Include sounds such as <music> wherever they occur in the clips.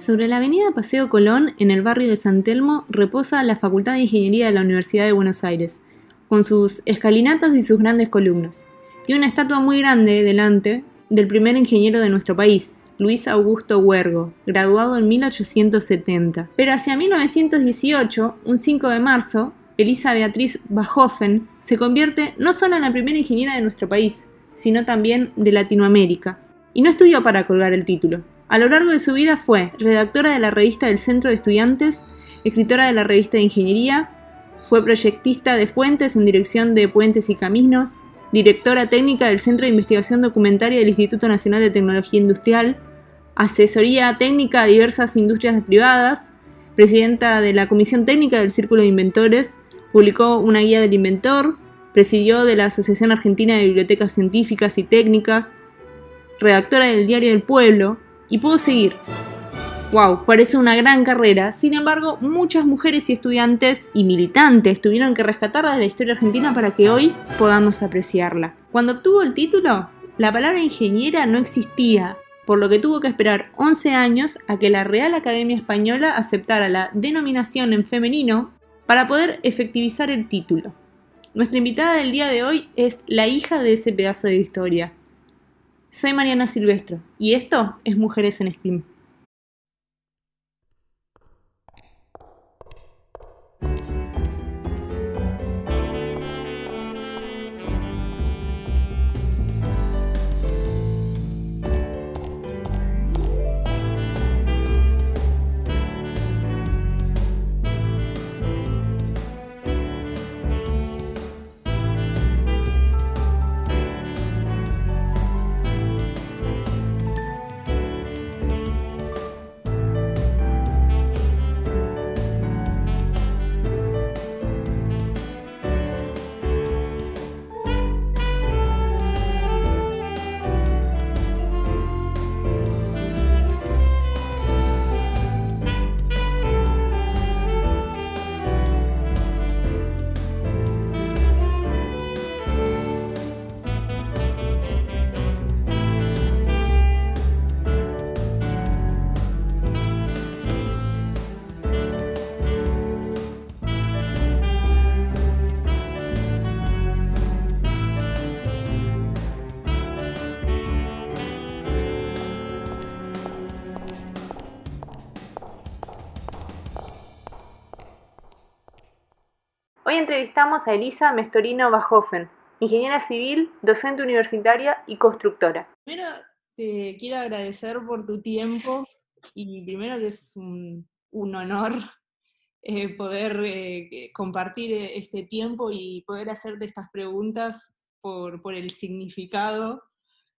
Sobre la avenida Paseo Colón, en el barrio de San Telmo, reposa la Facultad de Ingeniería de la Universidad de Buenos Aires, con sus escalinatas y sus grandes columnas. Tiene una estatua muy grande delante del primer ingeniero de nuestro país, Luis Augusto Huergo, graduado en 1870. Pero hacia 1918, un 5 de marzo, Elisa Beatriz Bachofen se convierte no solo en la primera ingeniera de nuestro país, sino también de Latinoamérica. Y no estudió para colgar el título. A lo largo de su vida fue redactora de la revista del Centro de Estudiantes, escritora de la revista de Ingeniería, fue proyectista de puentes en dirección de puentes y caminos, directora técnica del Centro de Investigación Documentaria del Instituto Nacional de Tecnología Industrial, asesoría técnica a diversas industrias privadas, presidenta de la Comisión Técnica del Círculo de Inventores, publicó una guía del inventor, presidió de la Asociación Argentina de Bibliotecas Científicas y Técnicas, redactora del Diario del Pueblo, y puedo seguir. Wow, parece una gran carrera. Sin embargo, muchas mujeres y estudiantes y militantes tuvieron que rescatarla de la historia argentina para que hoy podamos apreciarla. Cuando obtuvo el título, la palabra ingeniera no existía, por lo que tuvo que esperar 11 años a que la Real Academia Española aceptara la denominación en femenino para poder efectivizar el título. Nuestra invitada del día de hoy es la hija de ese pedazo de historia, soy Mariana Silvestro y esto es Mujeres en STEAM. Entrevistamos a Elisa Mestorino Bajofen, ingeniera civil, docente universitaria y constructora. Primero te quiero agradecer por tu tiempo y primero que es un, honor eh, poder eh, compartir eh, este tiempo y poder hacerte estas preguntas por, el significado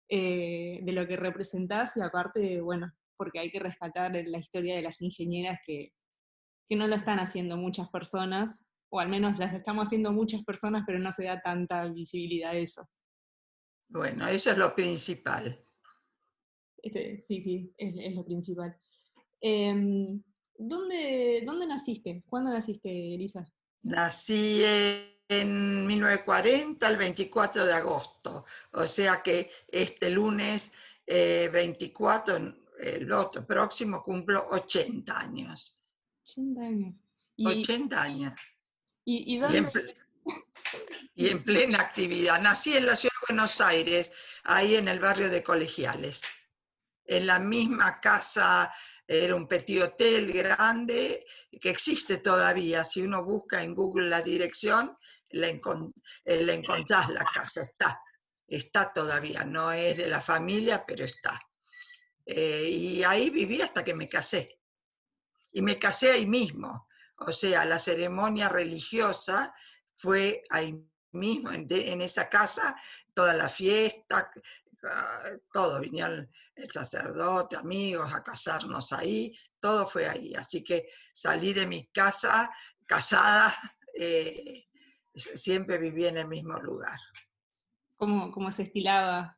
de lo que representás y aparte, bueno, porque hay que rescatar la historia de las ingenieras que, que no lo están haciendo muchas personas o al menos las estamos haciendo muchas personas, pero no se da tanta visibilidad a eso. Bueno, eso es lo principal. Este, sí, sí, es, lo principal. Em, ¿dónde, ¿Dónde naciste? ¿Cuándo naciste, Elisa? Nací en 1940, el 24 de agosto, o sea que este lunes 24, eh, el otro próximo, cumplo 80 años. 80 años. 80 años. <laughs> ¿Y, en, plena actividad. Nací en la ciudad de Buenos Aires, ahí en el barrio de Colegiales. En la misma casa, era un petit hotel grande que existe todavía. Si uno busca en Google la dirección, la, eh, encontrás la casa, está. Está todavía, no es de la familia, pero está. Eh, y ahí viví hasta que me casé. Y me casé ahí mismo. O sea, la ceremonia religiosa fue ahí mismo, en, esa casa, toda la fiesta, ah, todo, vinieron el sacerdote, amigos a casarnos ahí, todo fue ahí. Así que salí de mi casa casada, <laughs> eh, siempre viví en el mismo lugar. ¿Cómo, se estilaba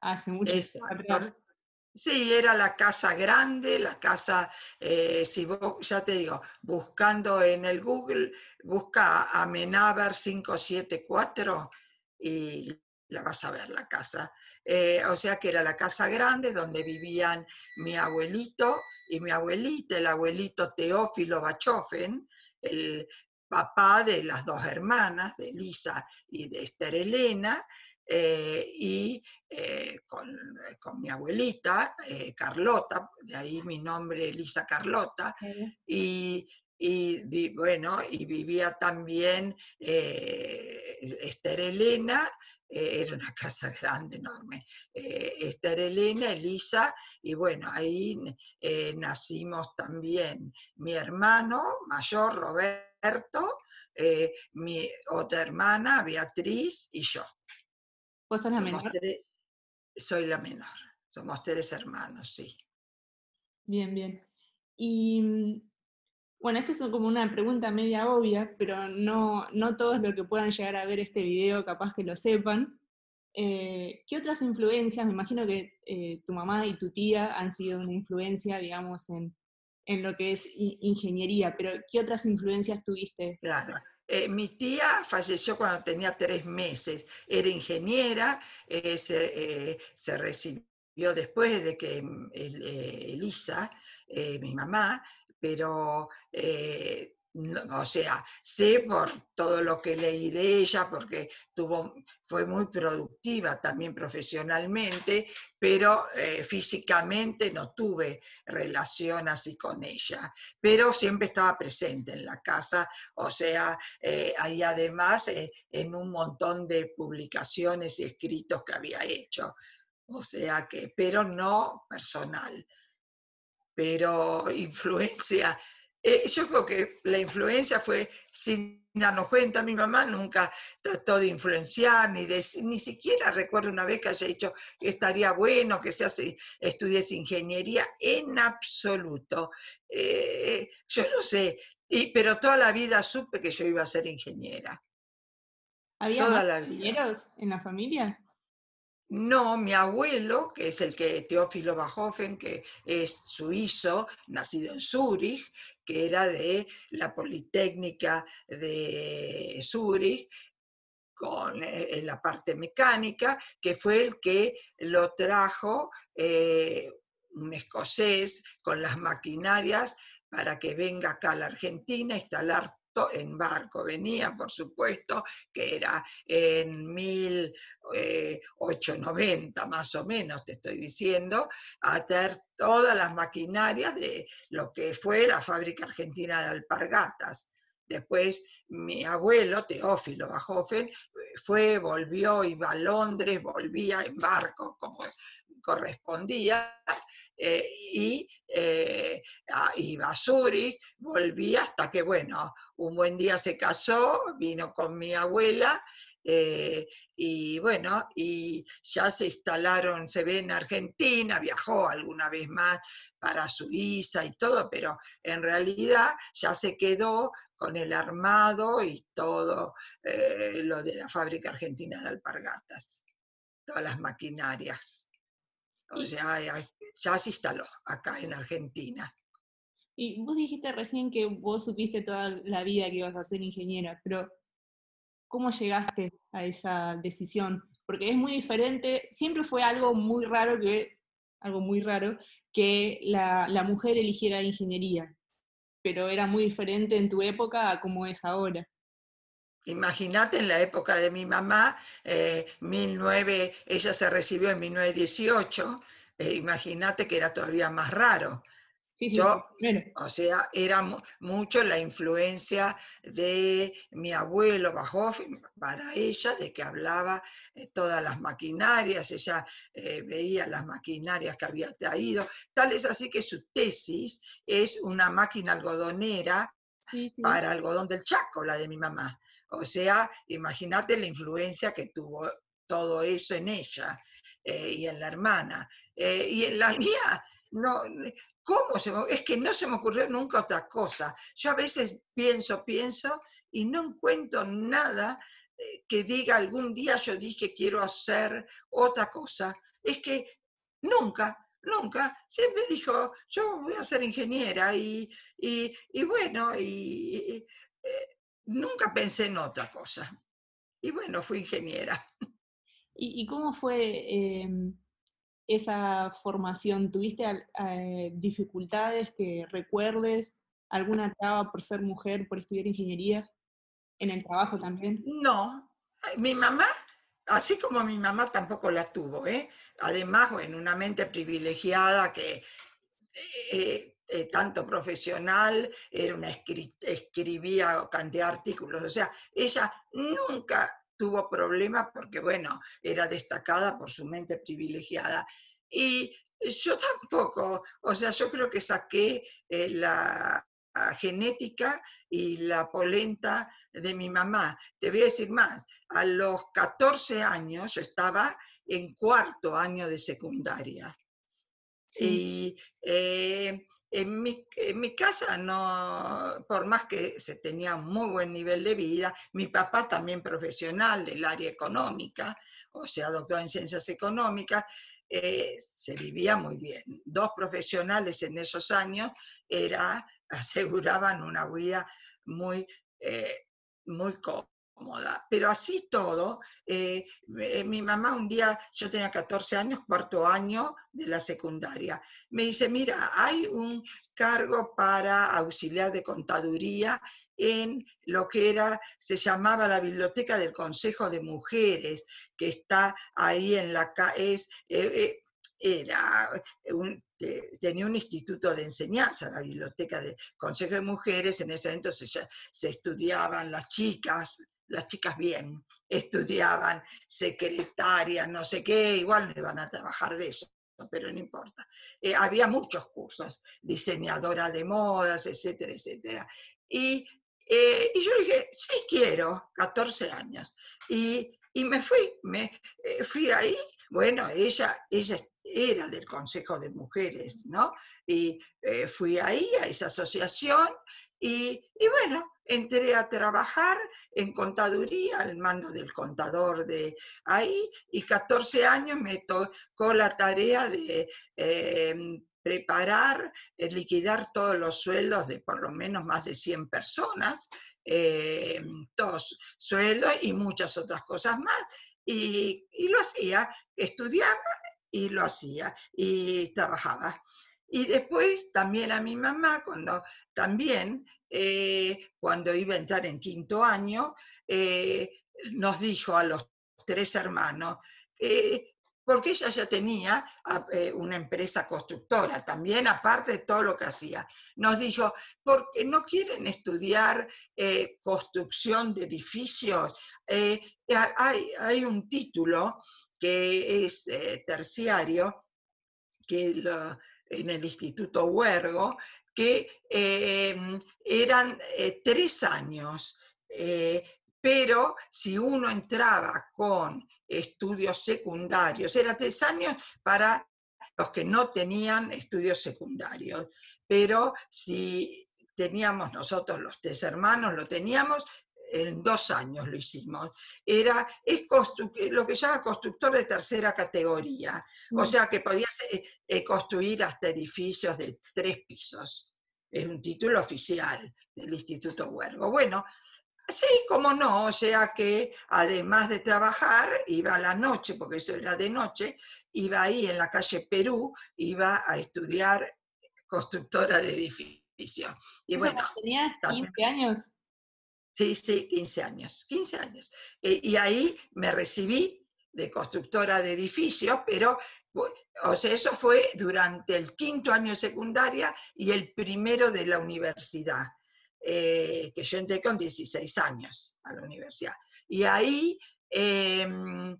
hace mucho tiempo? Sí, era la casa grande, la casa, eh, si vos, ya te digo, buscando en el Google, busca Amenábar 574 y la vas a ver la casa. Eh, o sea que era la casa grande donde vivían mi abuelito y mi abuelita, el abuelito Teófilo Bachofen, el papá de las dos hermanas, de Elisa y de Esther Elena, eh, y eh, con, mi abuelita, Carlota, de ahí mi nombre Elisa Carlota, y, y, bueno, y vivía también Esther Elena eh, era una <laughs> casa grande, enorme. Eh, Esther Elena, Elisa, y bueno, ahí eh, nacimos también mi hermano mayor, Roberto, mi otra hermana, Beatriz, y yo. ¿Vos sos la menor? soy la menor. Somos tres hermanos, sí. Bien, bien. Y mm, bueno, esta es como una pregunta media obvia, pero no, no todos los que puedan llegar a ver este video capaz que lo sepan. Eh, ¿Qué otras influencias, me imagino que eh, tu mamá y tu tía han sido una influencia, digamos, en, en lo que es ingeniería, pero ¿qué otras influencias tuviste? Claro. Eh, mi tía falleció cuando tenía tres meses, era ingeniera, se, se, recibió después de que Elisa, mi mamá, pero eh, o sea, sé por todo lo que leí de ella, porque tuvo, fue muy productiva también profesionalmente, pero eh, físicamente no tuve relación así con ella. Pero siempre estaba presente en la casa, o sea, eh, ahí además en un montón de publicaciones y escritos que había hecho. O sea que, pero no personal pero <laughs> influencia, eh, yo creo que la influencia fue sin darnos cuenta, mi mamá nunca trató de influenciar, ni, ni siquiera recuerdo una vez que haya dicho que estaría bueno que se hace, estudies ingeniería, en absoluto. Eh, yo no sé, y, pero toda la vida supe que yo iba a ser ingeniera. ¿Había toda ingenieros en la familia? No, mi abuelo, que es el que Teófilo Bajofen, que es suizo, nacido en Zúrich, que era de la Politécnica de Zúrich, con eh, la parte mecánica, que fue el que lo trajo eh, un escocés con las maquinarias para que venga acá a la Argentina a instalar en barco, venía por supuesto, que era en 1890 eh, más o menos, te estoy diciendo, a hacer todas las maquinarias de lo que fue la fábrica argentina de alpargatas. Después mi abuelo, Teófilo Bajofen, fue, volvió, iba a Londres, volvía en barco, como correspondía, eh, y eh, iba a Zurich, volví hasta que, bueno, un buen día se casó, vino con mi abuela, eh, y bueno, y ya se instalaron, se ve en Argentina, viajó alguna vez más para Suiza y todo, pero en realidad ya se quedó con el armado y todo lo de la fábrica argentina de alpargatas, todas las maquinarias. O sea, ya se instaló acá en Argentina. Y vos dijiste recién que vos supiste toda la vida que ibas a ser ingeniera, pero ¿cómo llegaste a esa decisión? Porque es muy diferente, siempre fue algo muy raro que, algo muy raro, que la, la mujer eligiera ingeniería, pero era muy diferente en tu época a como es ahora. Imagínate en la época de mi mamá, eh, ella se recibió en 1918, eh, imagínate que era todavía más raro. Yo, o sea, era mucho la influencia de mi abuelo Bajov para ella, de que hablaba eh, todas las maquinarias, ella eh, veía las maquinarias que había traído. Tal es así que su tesis es una máquina algodonera para algodón del Chaco, la de mi mamá. O sea, imagínate la influencia que tuvo todo eso en ella eh, y en la hermana. Eh, y en la mía, no, ¿cómo se Es que no se me ocurrió nunca otra cosa. Yo a veces pienso, pienso y no encuentro nada eh, que diga algún día yo dije quiero hacer otra cosa. Es que nunca, nunca. Siempre dijo, yo voy a ser ingeniera y, y, bueno, y, nunca pensé en otra cosa. Y bueno, fui ingeniera. ¿Y, cómo fue em, esa formación? ¿Tuviste eh, dificultades que recuerdes? ¿Alguna traba por ser mujer, por estudiar ingeniería? ¿En el trabajo también? No, mi mamá, así como mi mamá tampoco la tuvo, ¿eh? Además, bueno, una mente privilegiada que eh, eh, tanto profesional, era una escribía cantidad de artículos, o sea, ella nunca tuvo problemas porque, bueno, era destacada por su mente privilegiada. Y yo tampoco, o sea, yo creo que saqué eh, la, genética y la polenta de mi mamá. Te voy a decir más, a los 14 años yo estaba en cuarto año de secundaria. Y eh, en, mi, casa, no, por más que se tenía un muy buen nivel de vida, mi papá también profesional del área económica, o sea, doctor en ciencias económicas, eh, se vivía muy bien. Dos profesionales en esos años era, <laughs> aseguraban una vida muy, eh, muy cómoda pero así todo, eh, eh, mi mamá un día, yo tenía 14 años, cuarto año de la secundaria, me dice, mira, hay un cargo para auxiliar de contaduría en lo que era, se llamaba la Biblioteca del Consejo de Mujeres, que está ahí en la... Es, eh, era tenía un instituto de enseñanza, la biblioteca del Consejo de Mujeres, en ese momento se estudiaban las chicas, las chicas bien, estudiaban secretaria, no sé qué, igual no iban a trabajar de eso, pero no importa. Eh, había muchos cursos, diseñadora de modas, etcétera, etcétera. Y, eh, y yo dije, sí quiero, 14 años. Y, y me fui, me eh, fui ahí, bueno, ella, ella era del Consejo de Mujeres, ¿no? Y fui ahí a esa asociación y, y bueno, entré a trabajar en contaduría al mando del contador de ahí y 14 años me tocó la tarea de em, preparar, eh, liquidar todos los sueldos de por lo menos más de 100 personas, em, todos sueldos y muchas otras cosas más. Y, y lo hacía, estudiaba y lo hacía y trabajaba. Y después también a mi mamá, cuando también, eh, cuando iba a entrar en quinto año, eh, nos dijo a los tres hermanos, eh, porque ella ya tenía una empresa constructora también, aparte de todo lo que hacía. Nos dijo, porque no quieren estudiar construcción de edificios. Hay, hay, un título que es terciario, que lo, en el Instituto Huergo, que em, eran eh, tres años, eh, pero si uno entraba con estudios secundarios, era tres años para los que no tenían estudios secundarios, pero si teníamos nosotros los tres hermanos, lo teníamos, en dos años lo hicimos. Era, es lo que se llama constructor de tercera categoría, o mm. sea que podías eh, eh, construir hasta edificios de tres pisos. Es un título oficial del Instituto Huergo. Bueno, así como no, o sea que además de trabajar, iba a la noche, porque eso era de noche, iba ahí en la calle Perú, iba a estudiar constructora de edificios. Y bueno, tenía 15 años. Sí, sí, 15 años, 15 años. Eh, y ahí me recibí de constructora de edificios, pero, o sea, eso fue durante el quinto año de secundaria y el primero de la universidad, eh, que yo entré con 16 años a la universidad. Y ahí, em,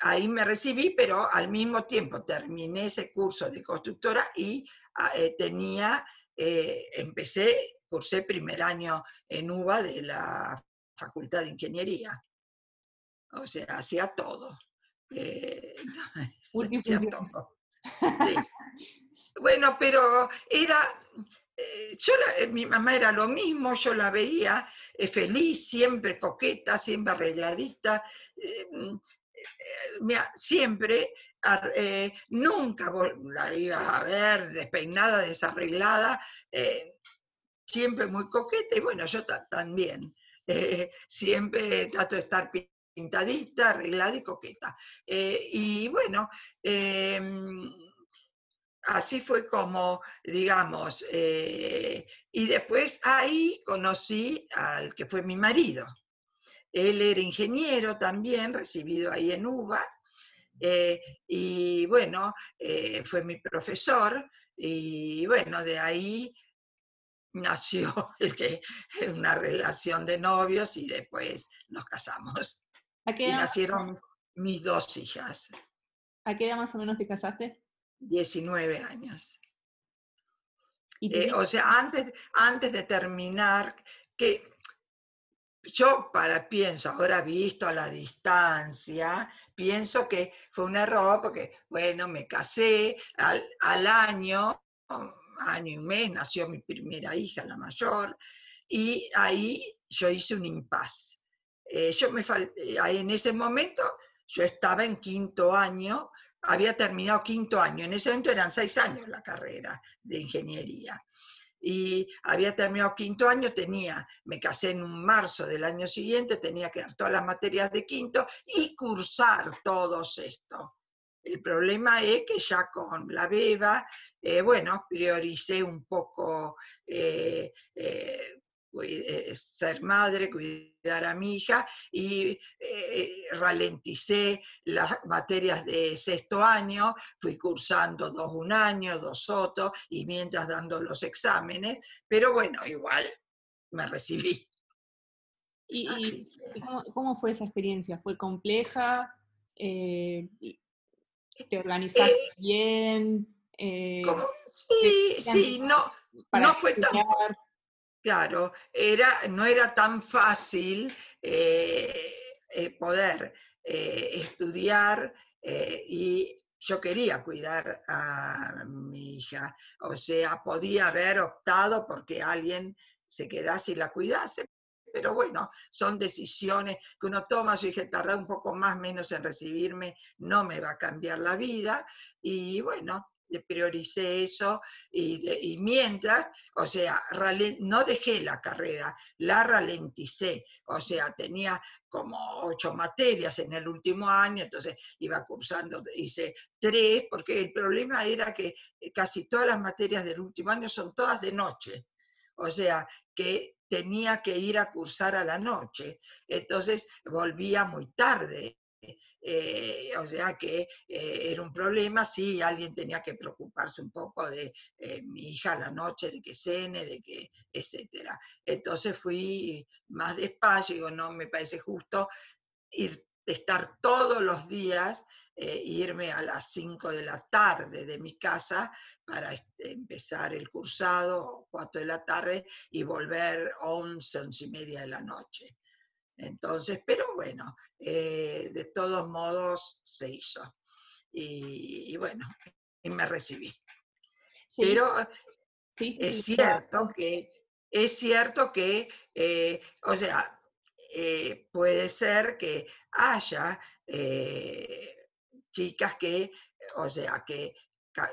ahí me recibí, pero al mismo tiempo terminé ese curso de constructora y ah, eh, tenía, empecé cursé primer año en UBA de la Facultad de Ingeniería. O sea, hacía todo. Eh, <laughs> hacía todo. <laughs> Bueno, pero era, eh, yo eh, mi mamá era lo mismo, yo la veía feliz, siempre coqueta, siempre arregladita, siempre, nunca la iba a ver despeinada, desarreglada, siempre muy coqueta y bueno, yo también. <laughs> Eh, siempre trato de estar pintadita, arreglada y coqueta. Eh, y bueno, em, así fue como, digamos, eh, y después ahí conocí al que fue mi marido. Él era ingeniero también, recibido ahí en UBA, y bueno, fue mi profesor, y bueno, de ahí nació <laughs> el que, una relación de novios y después nos casamos. y nacieron mis dos hijas. ¿A qué edad más o menos te casaste? 19 años. Eh, o sea, antes, antes de terminar, que yo para pienso, ahora visto a la distancia, pienso que fue un error porque, bueno, me casé al, al año, año y mes, nació mi primera hija, la mayor, y ahí yo hice un impas. Eh, yo me eh, en ese momento yo estaba en quinto año, había terminado quinto año, en ese momento eran seis años la carrera de ingeniería. Y había terminado quinto año, tenía, me casé en un marzo del año siguiente, tenía que dar todas las materias de quinto y cursar todos esto. El problema es que ya con la beba, eh, bueno, prioricé un poco eh, eh, ser madre, cuidar a mi hija y ralenticé las materias de sexto año, fui cursando dos un año, dos otros y mientras dando los exámenes, pero bueno, igual me recibí. ¿Y, cómo, fue esa experiencia? ¿Fue compleja? ¿Te organizaste eh, bien? Eh, sí, sí, no, no fue tan... Claro, era, no era tan fácil eh, poder estudiar y yo quería cuidar a mi hija, o sea, podía haber optado porque alguien se quedase y la cuidase, pero bueno, son decisiones que uno toma. Yo dije, tardar un poco más, menos en recibirme, no me va a cambiar la vida. Y bueno, prioricé eso y, mientras, o sea, no dejé la carrera, la ralenticé, o sea, tenía como ocho materias en el último año, entonces iba cursando, hice tres, porque el problema era que casi todas las materias del último año son todas de noche, o sea, que tenía que ir a cursar a la noche, entonces volvía muy tarde. Eh, o sea que eh, era un problema, sí, alguien tenía que preocuparse un poco de eh, mi hija la noche, de que cene, de que, etcétera. Entonces fui más despacio, digo, no me parece justo ir, estar todos los días irme a las 5 de la tarde de mi casa para este, empezar el cursado, 4 de la tarde, y volver 11, 11 y media de la noche. Entonces, pero bueno, eh, de todos modos se hizo. Y, bueno, y me recibí. Pero es cierto que, es cierto que, eh, o sea, puede ser que haya chicas que, o sea, que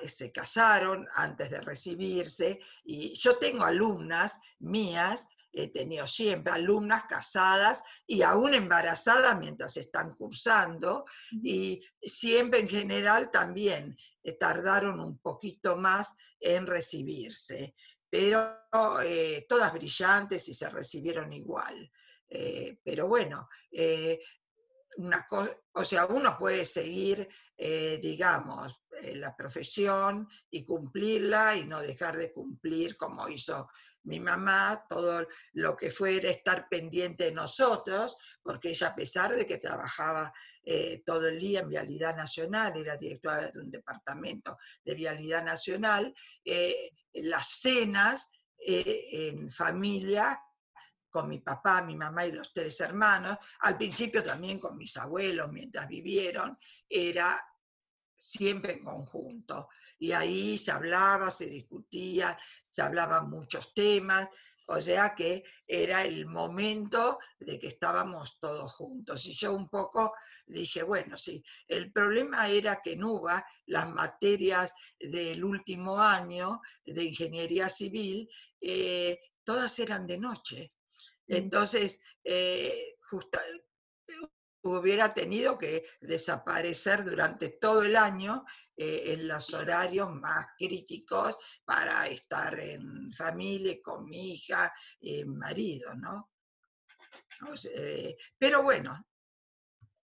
se casaron antes de recibirse y yo tengo alumnas mías, he tenido siempre alumnas casadas y aún embarazadas mientras están cursando y siempre en general también eh, tardaron un poquito más en recibirse, pero eh, todas brillantes y se recibieron igual. Eh, pero bueno, una o sea, uno puede seguir, digamos, la profesión y cumplirla y no dejar de cumplir como hizo mi mamá, todo lo que fuera estar pendiente de nosotros, porque ella a pesar de que trabajaba eh, todo el día en Vialidad Nacional, era directora de un departamento de Vialidad Nacional, las cenas en familia con mi papá, mi mamá y los tres hermanos, al principio también con mis abuelos mientras vivieron, era siempre en conjunto. Y ahí se hablaba, se discutía, se hablaban muchos temas, o sea que era el momento de que estábamos todos juntos. Y yo un poco dije, bueno, sí, el problema era que en UBA las materias del último año de ingeniería civil, eh, todas eran de noche. Entonces, eh, hubiera tenido que desaparecer durante todo el año eh, en los horarios más críticos para estar en familia con mi hija y marido, ¿no? Eh, pero bueno,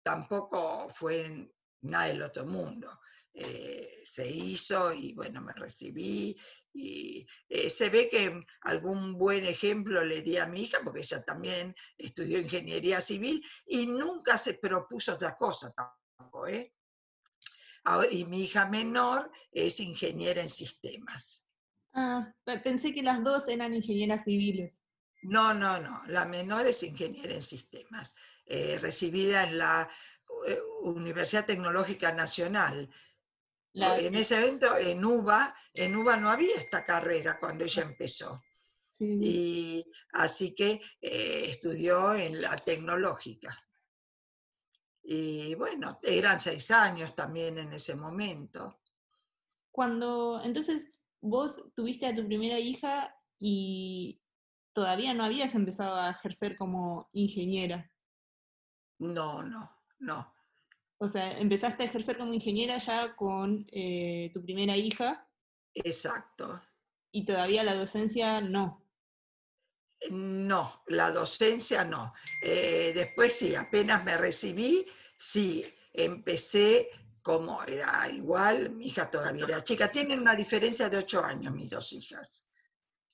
tampoco fue nada del otro mundo. Eh, se hizo y bueno, me recibí y eh, se ve que algún buen ejemplo le di a mi hija, porque ella también estudió ingeniería civil y nunca se propuso otra cosa tampoco, ¿eh? y mi hija menor es ingeniera en sistemas. Ah, pensé que las dos eran ingenieras civiles. No, no, no. La menor es ingeniera en sistemas, recibida en la Universidad Tecnológica Nacional en ese evento, en UBA, en UBA no había esta carrera cuando ella empezó. Y así que eh, estudió en la tecnológica. Y bueno, eran seis años también en ese momento. Cuando, entonces, vos tuviste a tu primera hija y todavía no habías empezado a ejercer como ingeniera. No, no, no. O sea, empezaste a ejercer como ingeniera ya con eh, tu primera hija. Exacto. Y todavía la docencia no. No, la docencia no. Eh, después sí, apenas me recibí, sí, empecé como era igual, mi hija todavía era chica. Tienen una diferencia de ocho años mis dos hijas.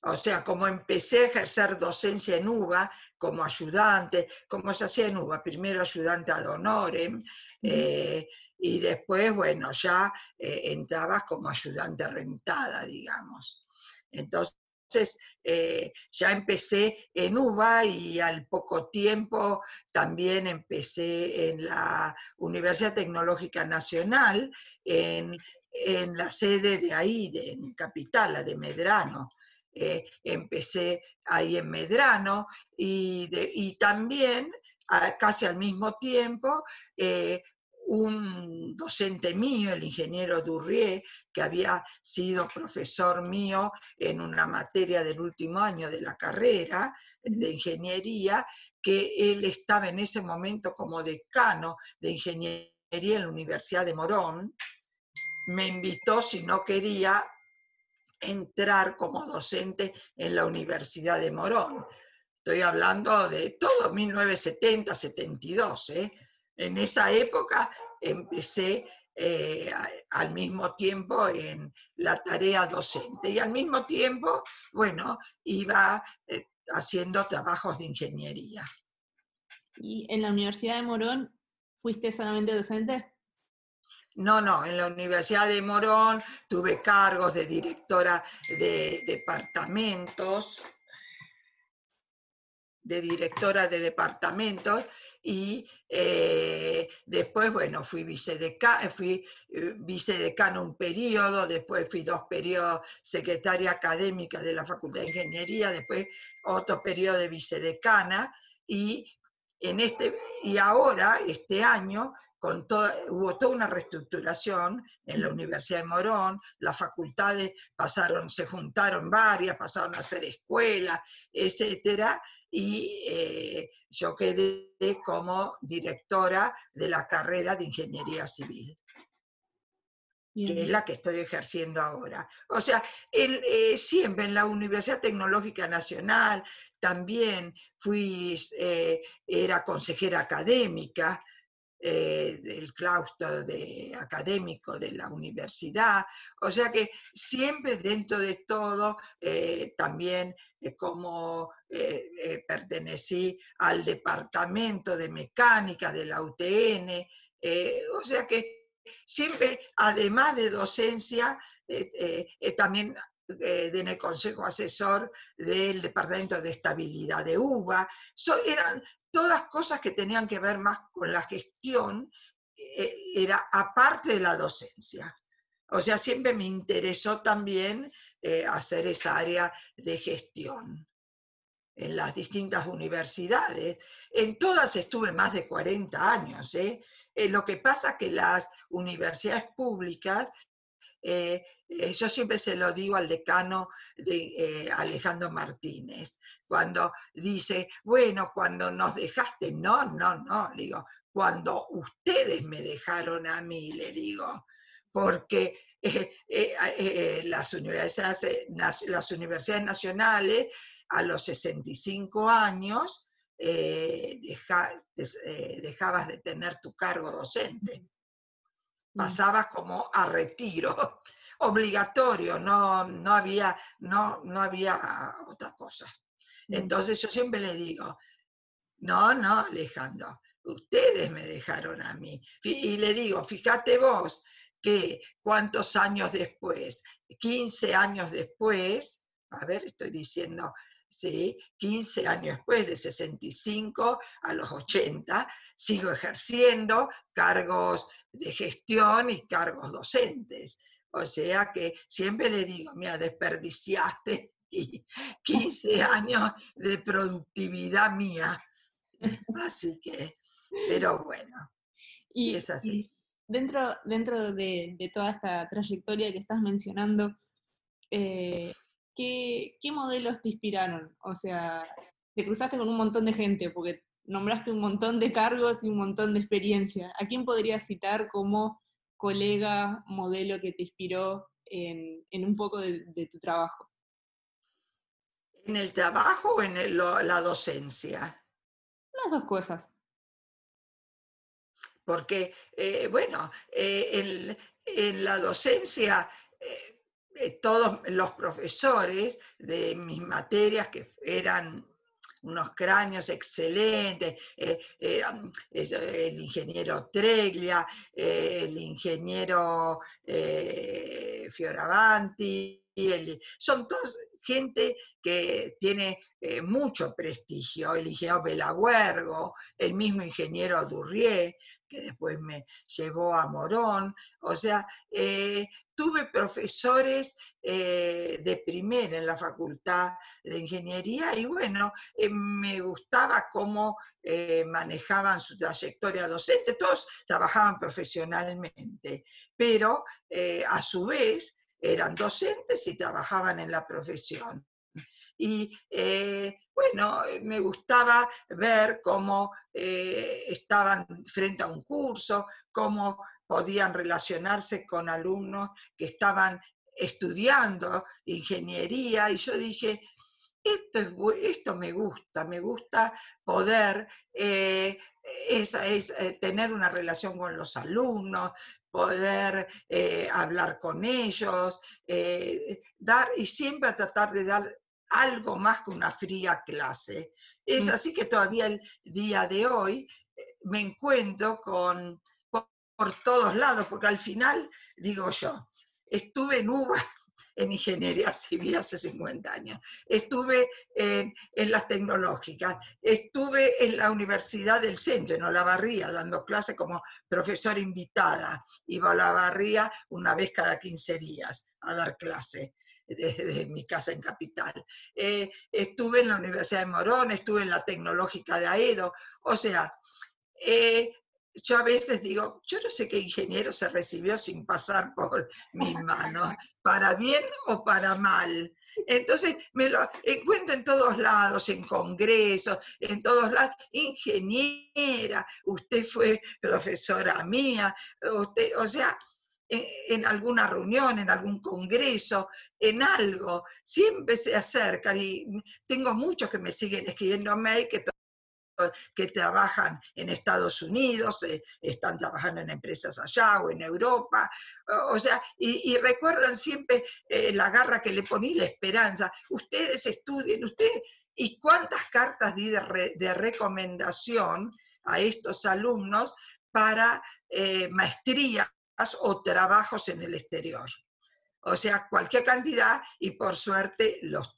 O sea, como empecé a ejercer docencia en UBA, como ayudante, como se hacía en UBA, primero ayudante ad honorem, eh, y después, bueno, ya eh, entrabas como ayudante rentada, digamos. Entonces, eh, ya empecé en UBA y al poco tiempo también empecé en la Universidad Tecnológica Nacional, en, en la sede de ahí, de, en Capital, la de Medrano. empecé ahí en Medrano y, y también casi al mismo tiempo, eh, un docente mío, el ingeniero Durrié, que había sido profesor mío en una materia del último año de la carrera de ingeniería, que él estaba en ese momento como decano de ingeniería en la Universidad de Morón, me invitó, si no quería, entrar como docente en la Universidad de Morón. Estoy hablando de todo 1970, 72. ¿eh? En esa época empecé eh, al mismo tiempo en la tarea docente y al mismo tiempo, bueno, iba eh, haciendo trabajos de ingeniería. ¿Y en la Universidad de Morón fuiste solamente docente? No, no, en la Universidad de Morón tuve cargos de directora de departamentos, de directora de departamentos y eh, después, bueno, fui vicedecano, fui eh, vicedecano un periodo, después fui dos periodos secretaria académica de la Facultad de Ingeniería, después otro periodo de vicedecana y en este y ahora este año con hubo toda una reestructuración en la Universidad de Morón, las facultades pasaron, se juntaron varias, pasaron a ser escuelas, etcétera, y eh, yo quedé como directora de la carrera de Ingeniería Civil, que es la que estoy ejerciendo ahora. O sea, eh, siempre en la Universidad Tecnológica Nacional también fui, eh, era consejera académica, eh, del claustro de, académico de la universidad. O sea que siempre dentro de todo, eh, también eh, como pertenecí al departamento de mecánica de la UTN, o sea que siempre, además de docencia, también en el consejo asesor del Departamento de Estabilidad de UBA. eran todas cosas que tenían que ver más con la gestión, eh, era aparte de la docencia. O sea, siempre me interesó también eh, hacer esa área de gestión en las distintas universidades. En todas estuve más de 40 años. ¿eh? lo que pasa es que las universidades públicas eh, eh, yo siempre se lo digo al decano de, eh, Alejandro Martínez, cuando dice, bueno, cuando nos dejaste, no, no, no, digo, cuando ustedes me dejaron a mí, le digo, porque las, universidades, las universidades nacionales a los 65 años dejabas de tener tu cargo docente. Pasabas como a retiro, <laughs> obligatorio, no, no, había, no, no había otra cosa. Mm. Entonces yo siempre le digo, no, no, Alejandro, ustedes me dejaron a mí. Y le digo, fíjate vos que cuántos años después, 15 años después, a ver, estoy diciendo, sí, 15 años después, de 65 a los 80, sigo ejerciendo cargos de gestión y cargos docentes. O sea que siempre le digo, mira, desperdiciaste 15 <laughs> años de productividad mía. Así que pero bueno, y, es así. dentro, dentro de, toda esta trayectoria que estás mencionando, eh, ¿qué, modelos te inspiraron? O sea, te cruzaste con un montón de gente, porque nombraste un montón de cargos y un montón de experiencia. ¿A quién podrías citar como colega, modelo que te inspiró en, un poco de, tu trabajo? ¿En el trabajo o en la docencia? Las dos cosas porque, eh, bueno, eh, en, la docencia, eh, todos los profesores de mis materias que eran unos cráneos excelentes, el ingeniero Treglia, el ingeniero Fioravanti, son todos gente que tiene mucho prestigio, el ingeniero Belaguergo, el mismo ingeniero Durrié, que después me llevó a Morón. O sea, eh, tuve profesores eh, de primera en la Facultad de Ingeniería y bueno, eh, me gustaba cómo manejaban su trayectoria docente. Todos trabajaban profesionalmente, pero a su vez eran docentes y trabajaban en la profesión. Y bueno, eh, me gustaba ver cómo eh, estaban frente a un curso, cómo podían relacionarse con alumnos que estaban estudiando ingeniería y yo dije, esto, esto me gusta, me gusta poder eh, tener una relación con los alumnos, poder hablar con ellos, dar y siempre tratar de dar algo más que una fría clase. Es mm. así que todavía el día de hoy eh, me encuentro con por, todos lados, porque al final, digo yo, estuve en UBA <laughs> en ingeniería civil hace 50 años, estuve en, las tecnológicas, estuve en la Universidad del Centro, en Olavarría, dando clase como profesora invitada. Iba a Olavarría una vez cada 15 días a dar clase desde mi casa en Capital. Eh, estuve en la Universidad de Morón, estuve en la Tecnológica de Aedo, o sea, eh, yo a veces digo, yo no sé qué ingeniero se recibió sin pasar por mis <laughs> manos, para bien o para mal. Entonces me lo encuentro en todos lados, en congresos, en todos lados. Ingeniera, usted fue profesora mía, usted, o sea, en alguna reunión, en algún congreso, en algo, siempre se acercan y tengo muchos que me siguen escribiendo mail que que trabajan en Estados Unidos, eh, están trabajando en empresas allá o en Europa, o, sea, y, recuerdan siempre eh, la garra que le poní, la esperanza. Ustedes estudien, ustedes, y cuántas cartas di de, recomendación a estos alumnos para eh, maestría o trabajos en el exterior. O sea, cualquier cantidad y por suerte los,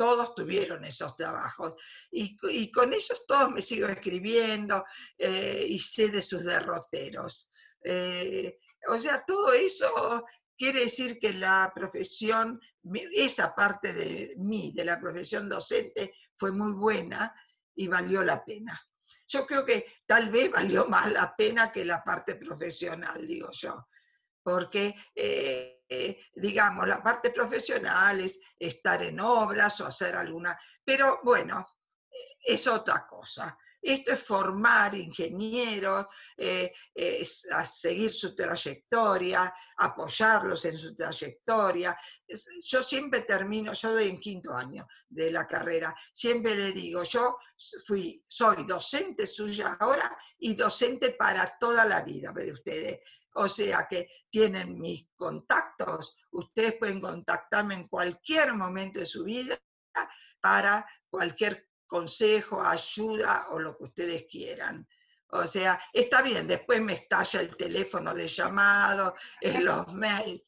todos tuvieron esos trabajos. Y, con ellos todos me sigo escribiendo eh, y sé de sus derroteros. Eh, o sea, todo eso quiere decir que la profesión, esa parte de mí, de la profesión docente, fue muy buena y valió la pena. Yo creo que tal vez valió más la pena que la parte profesional, digo yo, porque, eh, eh, digamos, la parte profesional es estar en obras o hacer alguna, pero bueno, es otra cosa. esto es formar ingenieros, eh, a seguir su trayectoria, apoyarlos en su trayectoria. yo siempre termino, yo doy en quinto año de la carrera, siempre le digo, yo fui, soy docente suya ahora y docente para toda la vida de ustedes. O sea que tienen mis contactos, ustedes pueden contactarme en cualquier momento de su vida para cualquier consejo, ayuda o lo que ustedes quieran. O sea, está bien, después me estalla el teléfono de llamado, en los mails.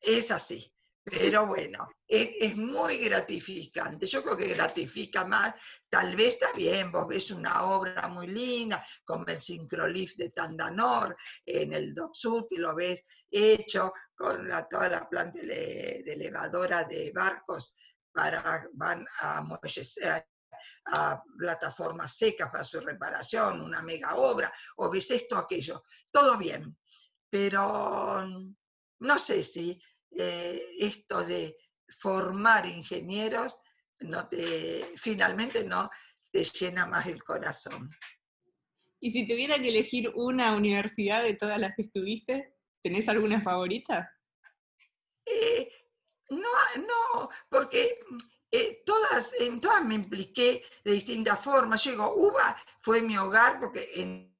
Es así. Pero bueno, es, muy gratificante. Yo creo que gratifica más. Tal vez está bien, vos ves una obra muy linda, como el Syncrolift de Tandanor, en el Dock Sud, que lo ves hecho con la, toda la planta de, elevadora de barcos para, van a a plataformas secas para su reparación, una mega obra, o ves esto, aquello, todo bien. Pero no sé si eh, esto de formar ingenieros no te, finalmente no te llena más el corazón. Y si tuviera que elegir una universidad de todas las que estuviste, ¿tenés alguna favorita? Eh, no, no, porque eh, todas, en todas me impliqué de distintas formas. Yo digo, UBA fue mi hogar porque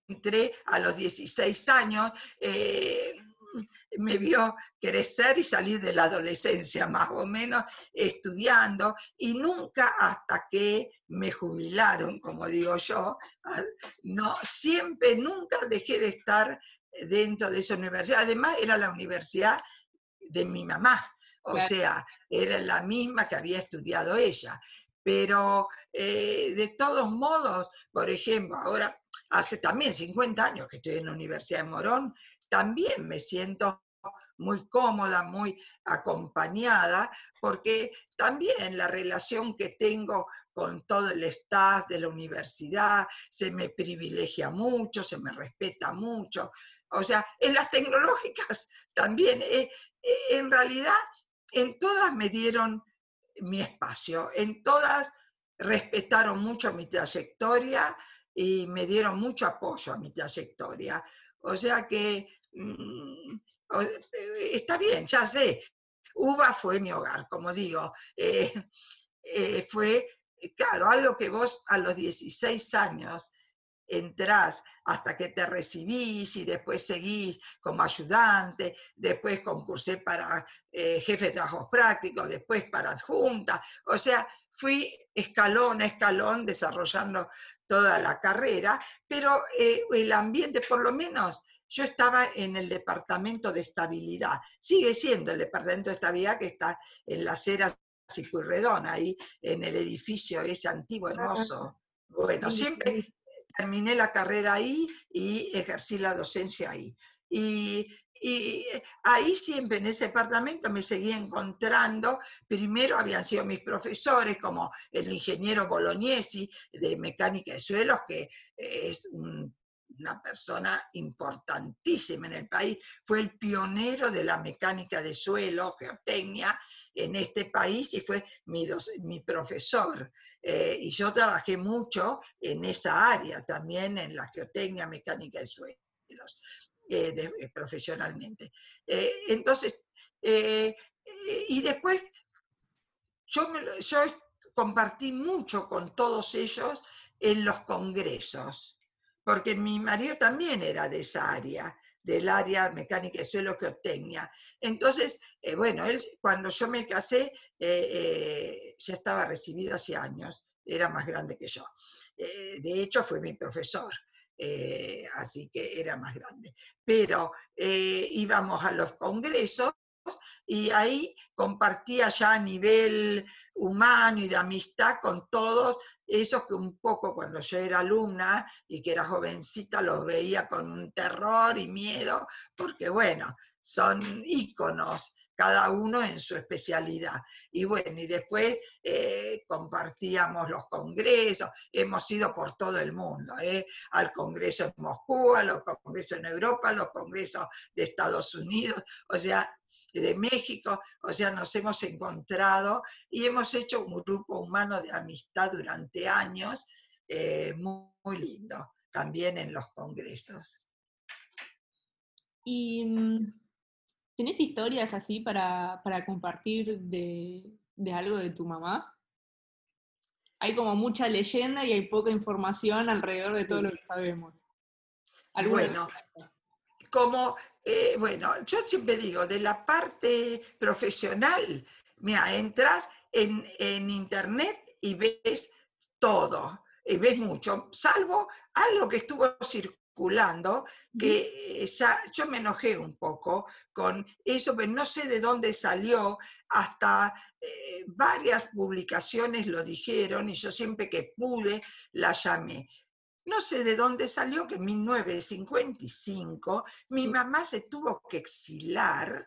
entré a los 16 años, eh, <laughs> me vio crecer y salir de la adolescencia más o menos estudiando y nunca hasta que me jubilaron, como digo yo, no, siempre, nunca dejé de estar dentro de esa universidad. Además, era la universidad de mi mamá. O sea, era la misma que había estudiado ella. Pero eh, de todos modos, por ejemplo, ahora hace también 50 años que estoy en la Universidad de Morón, también me siento muy cómoda, muy acompañada, porque también la relación que tengo con todo el staff de la universidad se me privilegia mucho, se me respeta mucho. O sea, en las tecnológicas <laughs> también, eh, eh, en realidad en todas me dieron mi espacio, en todas respetaron mucho mi trayectoria y me dieron mucho apoyo a mi trayectoria. O sea que mm, está bien, ya sé. UBA fue mi hogar, como digo. Eh, <laughs> eh, fue, claro, algo que vos a los 16 años entrás hasta que te recibís y después seguís como ayudante, después concursé para eh, jefe de trabajos prácticos, después para adjunta, o sea, fui escalón a escalón desarrollando toda la carrera, pero eh, el ambiente, por lo menos, yo estaba en el departamento de estabilidad, sigue siendo el departamento de estabilidad que está en la acera Cipurredón, ahí en el edificio ese antiguo, hermoso. Bueno, siempre terminé la carrera ahí y ejercí la docencia ahí. Y, ahí siempre en ese departamento me seguí encontrando, primero habían sido mis profesores como el ingeniero Bolognesi de mecánica de suelos, que es una persona importantísima en el país, fue el pionero de la mecánica de suelo, geotecnia, en este país y fue mi, mi profesor. Eh, y yo trabajé mucho en esa área también, en la geotecnia, mecánica de suelos, eh, eh, profesionalmente. entonces, y después yo, yo compartí mucho con todos ellos en los congresos, porque mi marido también era de esa área del área mecánica de suelo que obtenía. Entonces, eh, bueno, él cuando yo me casé eh, eh, ya estaba recibido hace años, era más grande que yo. de hecho, fue mi profesor. Así que era más grande. Pero íbamos a los congresos y ahí compartía ya a nivel humano y de amistad con todos esos que un poco cuando yo era alumna y que era jovencita los veía con terror y miedo, porque bueno, son íconos cada uno en su especialidad. Y bueno, y después eh, compartíamos los congresos, hemos ido por todo el mundo, eh, al Congreso en Moscú, a los congresos en Europa, a los congresos de Estados Unidos, o sea, de México, o sea, nos hemos encontrado y hemos hecho un grupo humano de amistad durante años eh, muy, lindo, también en los congresos. ¿Y mm, tenés historias así para, compartir de, algo de tu mamá? Hay como mucha leyenda y hay poca información alrededor de todo lo que sabemos. Bueno, como, eh, bueno, yo siempre digo, de la parte profesional, mira, entras en, en internet y ves todo, y ves mucho, salvo algo que estuvo circulando, que ya yo me enojé un poco con eso, pero no sé de dónde salió, hasta eh, varias publicaciones lo dijeron y yo siempre que pude la llamé. No sé de dónde salió que en 1955 mi mamá se tuvo que exilar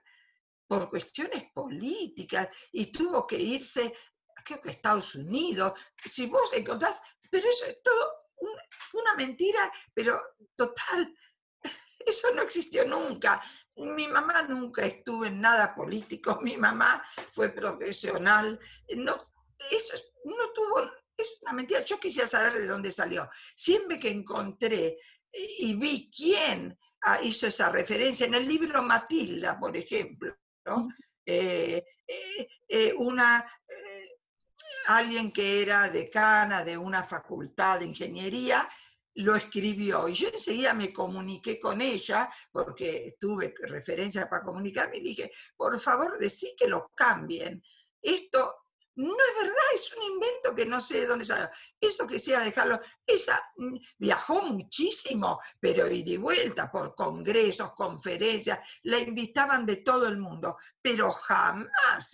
por cuestiones políticas y tuvo que irse, creo que a Estados Unidos. Si vos encontrás, pero eso es todo una mentira, pero total, <laughs> eso no existió nunca. Mi mamá nunca estuvo en nada político, <laughs> mi mamá fue profesional, no, eso no tuvo es una mentira. Yo quisiera saber de dónde salió. Siempre que encontré eh, y vi quién ah, hizo esa referencia, en el libro Matilda, por ejemplo, eh, eh, una, alguien que era decana de una facultad de ingeniería, lo escribió y yo enseguida me comuniqué con ella porque tuve referencia para comunicarme y dije, por favor, decí que lo cambien. Esto no es verdad, es un invento que no sé de dónde salió. Eso quisiera dejarlo. Ella mm, viajó muchísimo, pero y de vuelta por congresos, conferencias, la invitaban de todo el mundo, pero jamás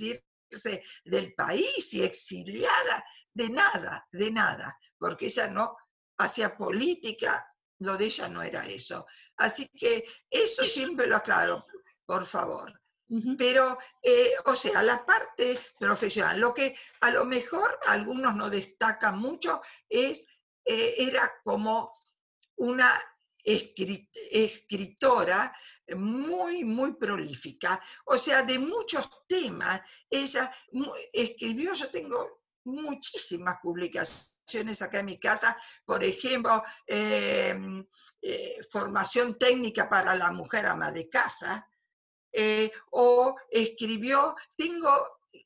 irse del país y exiliada, de nada, de nada, porque ella no hacía política, lo de ella no era eso. Así que eso siempre lo aclaro, por favor. Pero, eh, o sea, la parte profesional, lo que a lo mejor algunos no destacan mucho es, eh, era como una escritora muy, muy prolífica, o sea, de muchos temas. Ella escribió, yo tengo muchísimas publicaciones acá en mi casa, por ejemplo, em, eh, formación técnica para la mujer ama de casa, eh, o escribió, tengo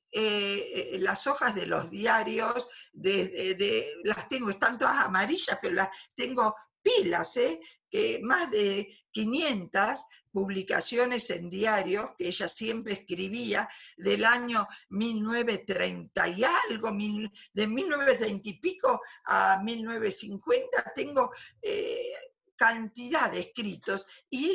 eh, eh, las hojas de los diarios, de, las tengo, están todas amarillas, pero las tengo pilas, que más de 500 publicaciones en diarios que ella siempre escribía del año 1930 y algo, de 1930 y pico a 1950, tengo cantidad de escritos y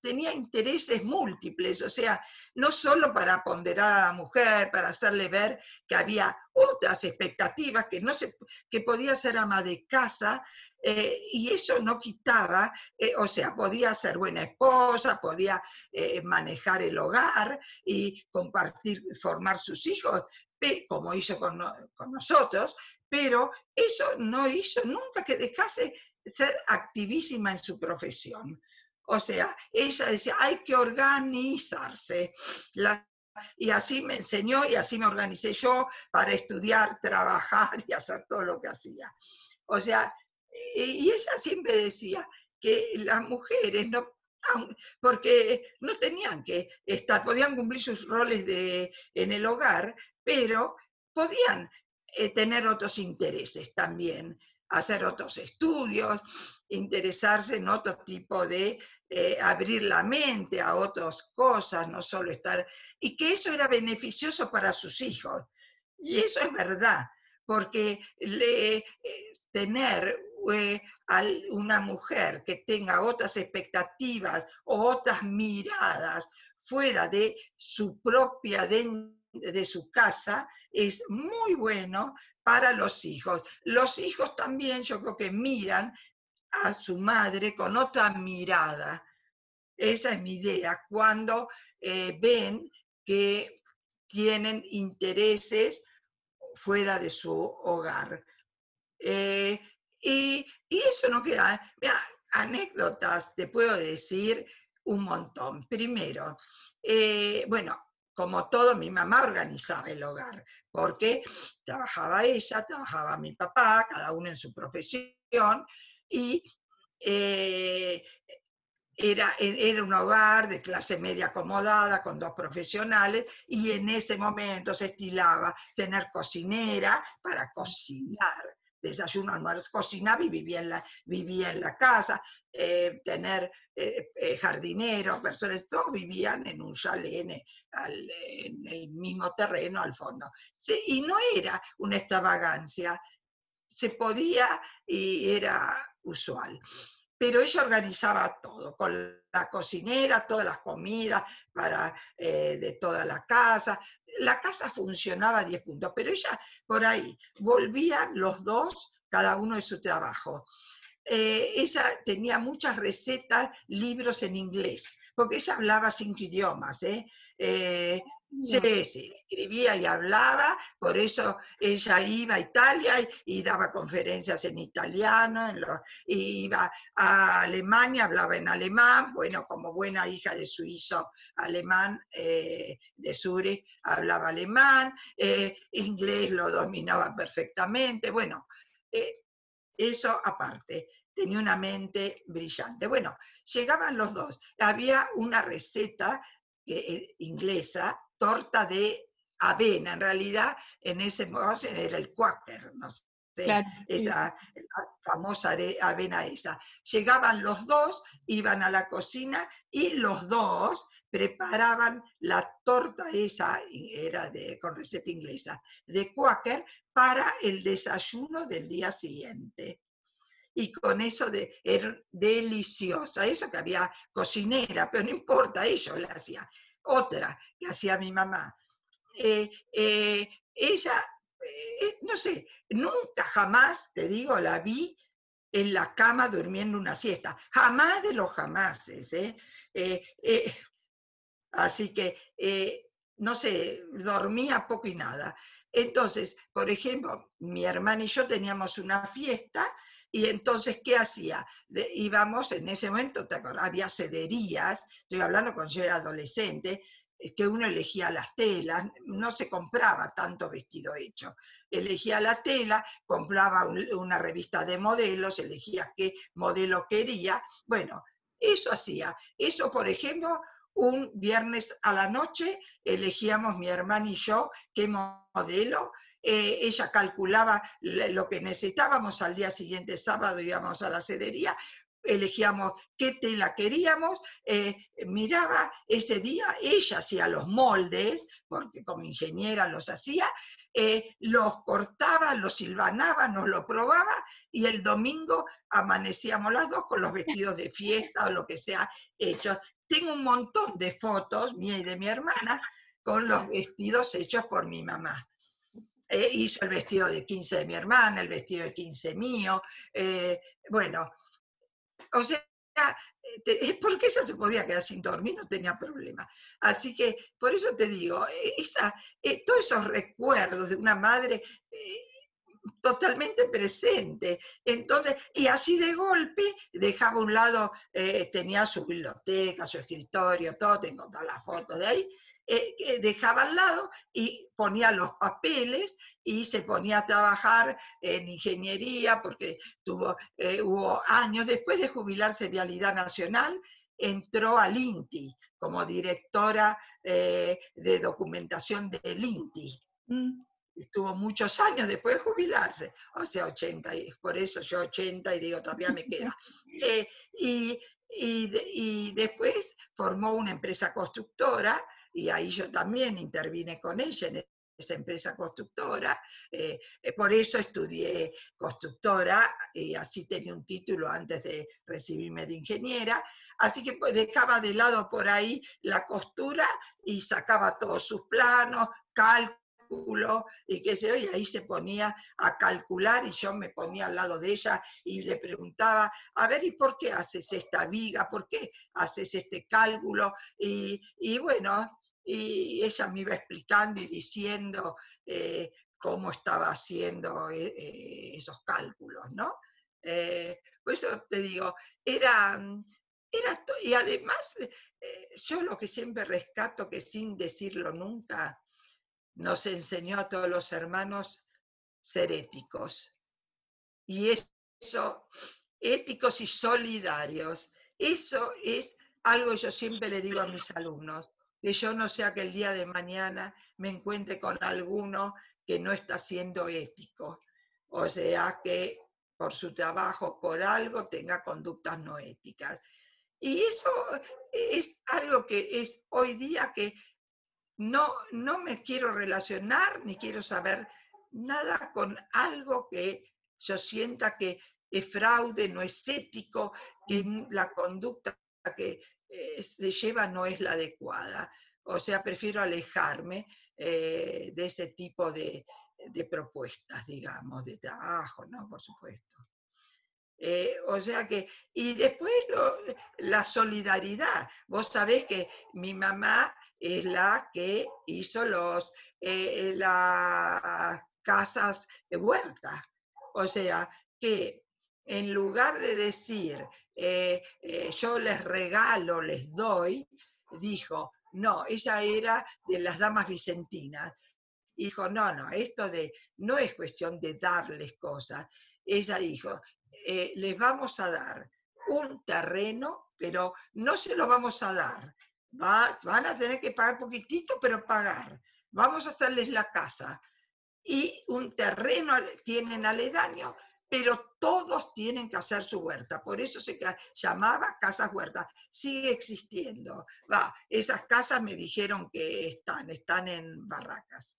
tenía intereses múltiples, o sea, no solo para ponderar a la mujer, para hacerle ver que había otras expectativas, que, no se, que podía ser ama de casa, eh, y eso no quitaba, eh, o sea, podía ser buena esposa, podía eh, manejar el hogar y compartir, formar sus hijos, como hizo con, con nosotros, pero eso no hizo nunca que dejase ser activísima en su profesión. O sea, ella decía, hay que organizarse. y así me enseñó y así me organicé yo para estudiar, trabajar y hacer todo lo que hacía. O sea, y ella siempre decía que las mujeres no, porque no tenían que estar, podían cumplir sus roles de, en el hogar, pero podían eh, tener otros intereses también, hacer otros estudios, interesarse en otro tipo de eh, abrir la mente a otras cosas, no solo estar, y que eso era beneficioso para sus hijos. Y eso es verdad, porque le, eh, tener eh, una mujer que tenga otras expectativas o otras miradas fuera de su propia, de, de su casa, es muy bueno para los hijos. Los hijos también yo creo que miran a su madre con otra mirada. Esa es mi idea, cuando eh, ven que tienen intereses fuera de su hogar. Eh, y, eso no queda. Mira, anécdotas te puedo decir un montón. Primero, eh, bueno, como todo, mi mamá organizaba el hogar, porque trabajaba ella, trabajaba mi papá, cada uno en su profesión, y eh, era, era, un hogar de clase media acomodada con dos profesionales y en ese momento se estilaba tener cocinera para cocinar desayuno, almuerzo, cocinaba y vivía en la, vivía en la casa, eh, tener eh, eh, jardineros, personas, todos vivían en un chalet, en, el mismo terreno al fondo. y no era una extravagancia, se podía y era usual. Pero ella organizaba todo, con la cocinera, todas las comidas para, de toda la casa, la casa funcionaba a 10 puntos, pero ella por ahí volvían los dos, cada uno de su trabajo. Eh, ella tenía muchas recetas, libros en inglés, porque ella hablaba cinco idiomas. ¿eh? eh Sí, sí, escribía y hablaba, por eso ella iba a Italia y, daba conferencias en italiano, en iba a Alemania, hablaba en alemán, bueno, como buena hija de suizo alemán eh, de Zurich, hablaba alemán, eh, inglés lo dominaba perfectamente, bueno, eh, eso aparte, tenía una mente brillante. Bueno, llegaban los dos, había una receta inglesa torta de avena, en realidad en ese momento era el Quaker, no sé, esa famosa avena esa. Llegaban los dos, iban a la cocina y los dos preparaban la torta esa, era de, con receta inglesa, de Quaker para el desayuno del día siguiente y con eso de, era deliciosa. Eso que había cocinera, pero no importa, ellos la hacían otra que hacía mi mamá. Eh, eh, ella, eh, no sé, nunca jamás, te digo, la vi en la cama durmiendo una siesta. Jamás de los jamases. así que, no sé, dormía poco y nada. Entonces, por ejemplo, mi hermana y yo teníamos una fiesta y entonces, ¿qué hacía? íbamos en ese momento, había cederías, estoy hablando cuando yo era adolescente, eh, que uno elegía las telas, no se compraba tanto vestido hecho. Elegía la tela, compraba una revista de modelos, elegía qué modelo quería. Bueno, eso hacía. Eso, por ejemplo, un viernes a la noche elegíamos mi hermana y yo qué modelo eh, ella calculaba lo que necesitábamos, al día siguiente sábado íbamos a la cedería, elegíamos qué tela queríamos, eh, miraba ese día, ella hacía los moldes, porque como ingeniera los hacía, eh, los cortaba, los silvanaba, nos lo probaba y el domingo amanecíamos las dos con los vestidos de fiesta o lo que sea hechos. Tengo un montón de fotos, mía y de mi hermana, con los vestidos hechos por mi mamá. Eh, hizo el vestido de 15 de mi hermana, el vestido de 15 mío, eh, bueno, o sea, eh, <laughs> porque ella se podía quedar sin dormir, no tenía problema. Así que por eso te digo, esa, todos esos recuerdos de una madre totalmente presente. Entonces, y así de golpe dejaba a un lado, tenía su biblioteca, su escritorio, todo, tengo todas las fotos de ahí, eh, dejaba al lado y ponía los papeles y se ponía a trabajar en ingeniería porque tuvo, eh, hubo años después de jubilarse Vialidad Nacional, entró al INTI como directora eh, de documentación del INTI. Mm. Estuvo muchos años después de jubilarse, o sea, 80, y por eso yo 80 y digo, todavía me queda. <laughs> y, y, después formó una empresa constructora y ahí yo también intervine con ella en esa empresa constructora, eh, eh, por eso estudié constructora y así tenía un título antes de recibirme de ingeniera, así que pues dejaba de lado por ahí la costura y sacaba todos sus planos, cálculos y qué sé yo, y ahí se ponía a calcular y yo me ponía al lado de ella y le preguntaba, a ver, ¿y por qué haces esta viga? ¿Por qué haces este cálculo? Y, y bueno, y ella me iba explicando y diciendo eh, cómo estaba haciendo eh, eh, esos cálculos, ¿no? por eso te digo, era, era y además yo lo que siempre rescato, que sin decirlo nunca, nos enseñó a todos los hermanos ser éticos. Y eso, éticos y solidarios, eso es algo que yo siempre le digo a mis alumnos, que yo no sea que el día de mañana me encuentre con alguno que no está siendo ético, o sea que por su trabajo, por algo, tenga conductas no éticas. Y eso es algo que es hoy día que no, no me quiero relacionar ni quiero saber nada con algo que yo sienta que es fraude, no es ético, que la conducta que eh, se lleva no es la adecuada. O sea, prefiero alejarme eh, de ese tipo de, de, propuestas, digamos, de trabajo, ¿no? Por supuesto. Eh, o sea que, y después la solidaridad. Vos sabés que mi mamá es la que hizo los, las casas de huerta. O sea que en lugar de decir eh, yo les regalo, les doy, dijo, no, ella era de las damas vicentinas. Dijo, no, no, esto de, no es cuestión de darles cosas. Ella dijo, eh, les vamos a dar un terreno, pero no se lo vamos a dar. van a tener que pagar poquitito, pero pagar. Vamos a hacerles la casa. Y un terreno tienen aledaño, pero todos tienen que hacer su huerta. Por eso se llamaba Casas Huerta. Sigue existiendo. Va, esas casas me dijeron que están, están en barracas.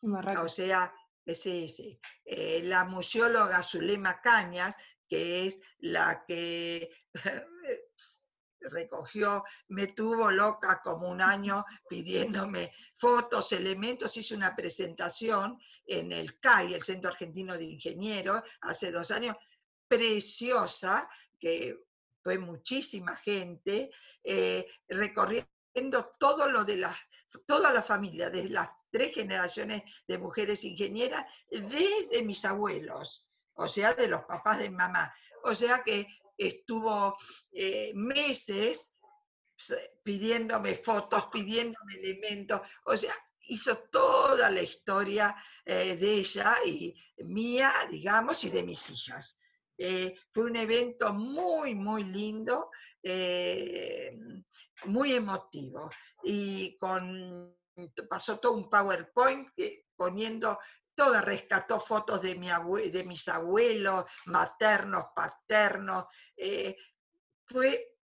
En barracas. O sea, sí, sí. Eh, la museóloga Zulema Cañas que es la que <laughs> recogió, me tuvo loca como un año pidiéndome fotos, elementos, hice una presentación en el CAI, el Centro Argentino de Ingenieros, hace dos años, preciosa, que fue muchísima gente, eh, recorriendo todo lo de las, toda la familia, desde las tres generaciones de mujeres ingenieras, desde mis abuelos, o sea, de los papás de mamá. O sea que estuvo eh, meses pidiéndome fotos, pidiéndome elementos, o sea, hizo toda la historia eh, de ella y mía, digamos, y de mis hijas. Eh, fue un evento muy, muy lindo, muy emotivo, y con, pasó todo un PowerPoint poniendo toda rescató fotos de, mi de mis abuelos, maternos, paternos. Eh, fue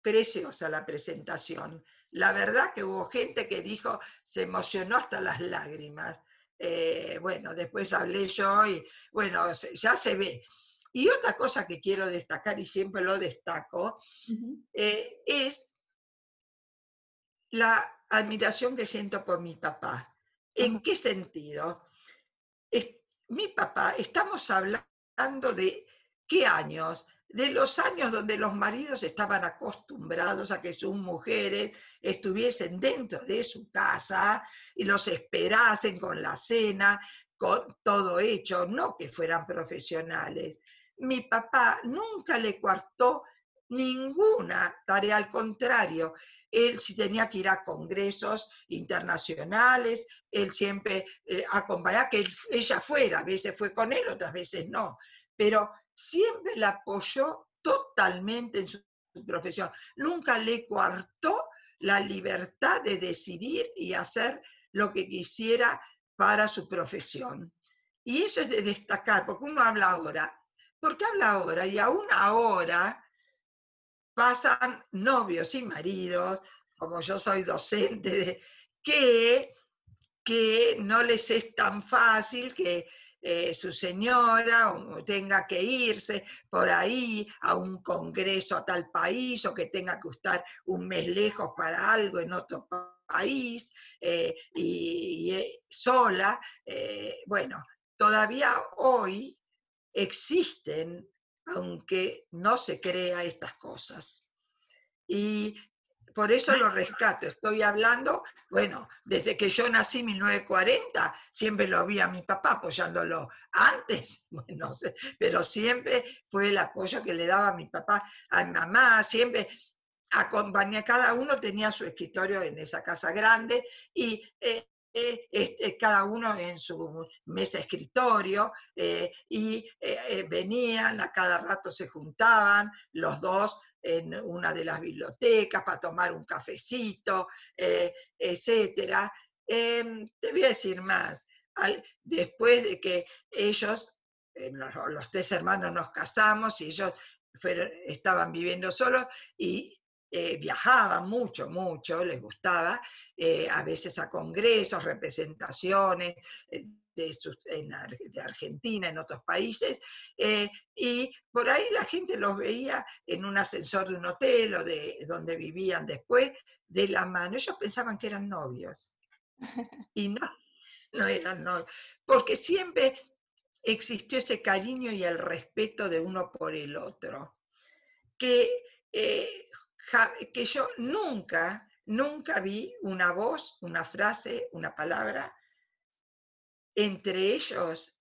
preciosa la presentación. La verdad que hubo gente que dijo, se emocionó hasta las lágrimas. Eh, bueno, después hablé yo y bueno, ya se ve. Y otra cosa que quiero destacar, y siempre lo destaco, eh, es la admiración que siento por mi papá. ¿En qué sentido? Mi papá, estamos hablando de qué años, de los años donde los maridos estaban acostumbrados a que sus mujeres estuviesen dentro de su casa y los esperasen con la cena, con todo hecho, no que fueran profesionales. Mi papá nunca le cuartó ninguna tarea, al contrario, él si tenía que ir a congresos internacionales, él siempre eh, acompañaba que ella fuera, a veces fue con él, otras veces no, pero siempre la apoyó totalmente en su, profesión. Nunca le coartó la libertad de decidir y hacer lo que quisiera para su profesión. Y eso es de destacar, porque uno habla ahora. ¿Por qué habla ahora? Y aún ahora, pasan novios y maridos, como yo soy docente, que, que no les es tan fácil que eh, su señora tenga que irse por ahí a un congreso a tal país o que tenga que estar un mes lejos para algo en otro país eh, y, eh, sola. bueno, todavía hoy existen aunque no se crea estas cosas. Y por eso lo rescato. Estoy hablando, bueno, desde que yo nací en 1940, siempre lo vi a mi papá apoyándolo. Antes, <laughs> bueno, pero siempre fue el apoyo que le daba a mi papá, a mi mamá, siempre. acompaña, cada uno tenía su escritorio en esa casa grande y eh, eh, este, cada uno en su mesa escritorio y venían, a cada rato se juntaban los dos en una de las bibliotecas para tomar un cafecito, etcétera. Em, te voy a decir más, después de que ellos, los, tres hermanos nos casamos y ellos estaban viviendo solos y eh, viajaban mucho, mucho, les gustaba, eh, a veces a congresos, representaciones eh, de, de, Argentina, en otros países, y por ahí la gente los veía en un ascensor de un hotel o de donde vivían después, de la mano. Ellos pensaban que eran novios. <laughs> Y no, no eran novios, porque siempre existió ese cariño y el respeto de uno por el otro, que que yo nunca, nunca vi una voz, una frase, una palabra entre ellos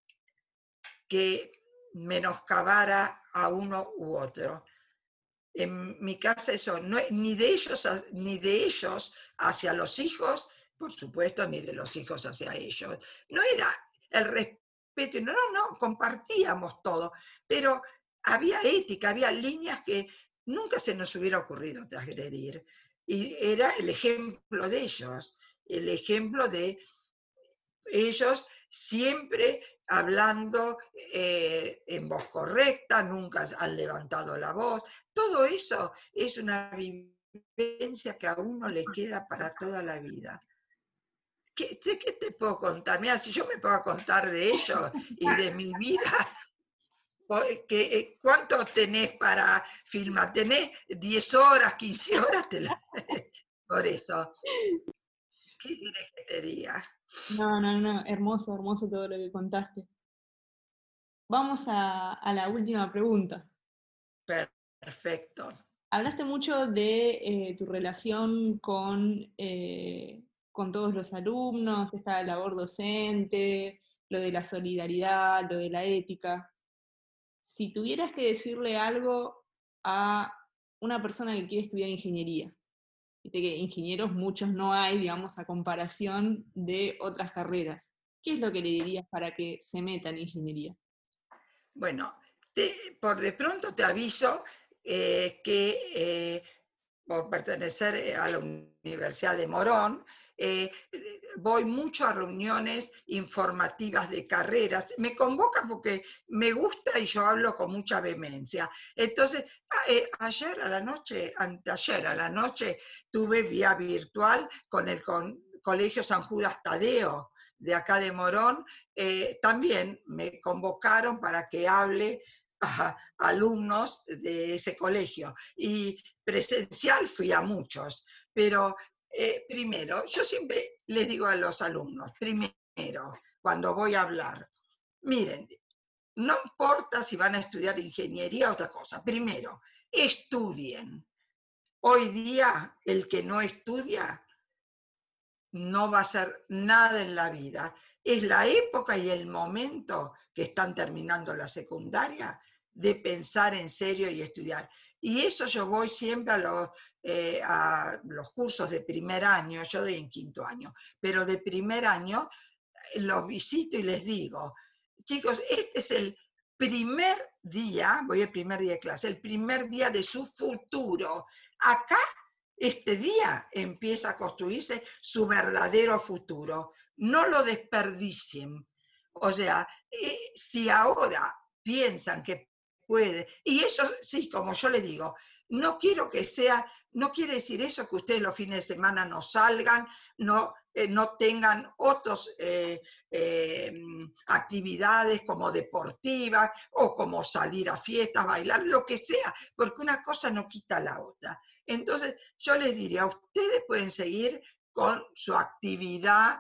que menoscabara a uno u otro. En mi casa eso, no, ni, de ellos, ni de ellos hacia los hijos, por supuesto, ni de los hijos hacia ellos. No era el respeto, no, no, no, compartíamos todo, pero había ética, había líneas que nunca se nos hubiera ocurrido agredir. Y era el ejemplo de ellos, el ejemplo de ellos siempre hablando eh, en voz correcta, nunca han levantado la voz. Todo eso es una vivencia que a uno le queda para toda la vida. ¿Qué, qué te puedo contar? Mira, si yo me puedo contar de ellos y de mi vida, ¿Cuánto tenés para filmar? ¿Tenés 10 horas, 15 horas? <laughs> Por eso. ¿Qué quieres que te diga? No, no, no, hermoso, hermoso todo lo que contaste. Vamos a, la última pregunta. Perfecto. Hablaste mucho de eh, tu relación con, eh, con todos los alumnos, esta labor docente, lo de la solidaridad, lo de la ética si tuvieras que decirle algo a una persona que quiere estudiar ingeniería, que ingenieros muchos no hay, digamos, a comparación de otras carreras. ¿Qué es lo que le dirías para que se meta en ingeniería? Bueno, por de pronto te aviso eh, que eh, por pertenecer a la Universidad de Morón, eh, voy mucho a reuniones informativas de carreras. Me convocan porque me gusta y yo hablo con mucha vehemencia. Entonces, ah, eh, ayer a la noche, anteayer a la noche, tuve vía virtual con el Colegio San Judas Tadeo de acá de Morón. Eh, también me convocaron para que hable a alumnos de ese colegio. Y presencial fui a muchos, pero eh, primero, yo siempre les digo a los alumnos, primero, cuando voy a hablar, miren, no importa si van a estudiar ingeniería o otra cosa, primero, estudien. Hoy día el que no estudia no va a hacer nada en la vida. Es la época y el momento que están terminando la secundaria de pensar en serio y estudiar. Y eso yo voy siempre a los, eh, a los cursos de primer año, yo doy en quinto año, pero de primer año eh, los visito y les digo, chicos, este es el primer día, voy el primer día de clase, el primer día de su futuro. Acá, este día, empieza a construirse su verdadero futuro. No lo desperdicien. O sea, eh, si ahora piensan que puede. Y eso sí, como yo le digo, no quiero que sea, no quiere decir eso que ustedes los fines de semana no salgan, no, eh, no tengan otras eh, eh, actividades como deportivas o como salir a fiestas, bailar, lo que sea, porque una cosa no quita la otra. Entonces, yo les diría, ustedes pueden seguir con su actividad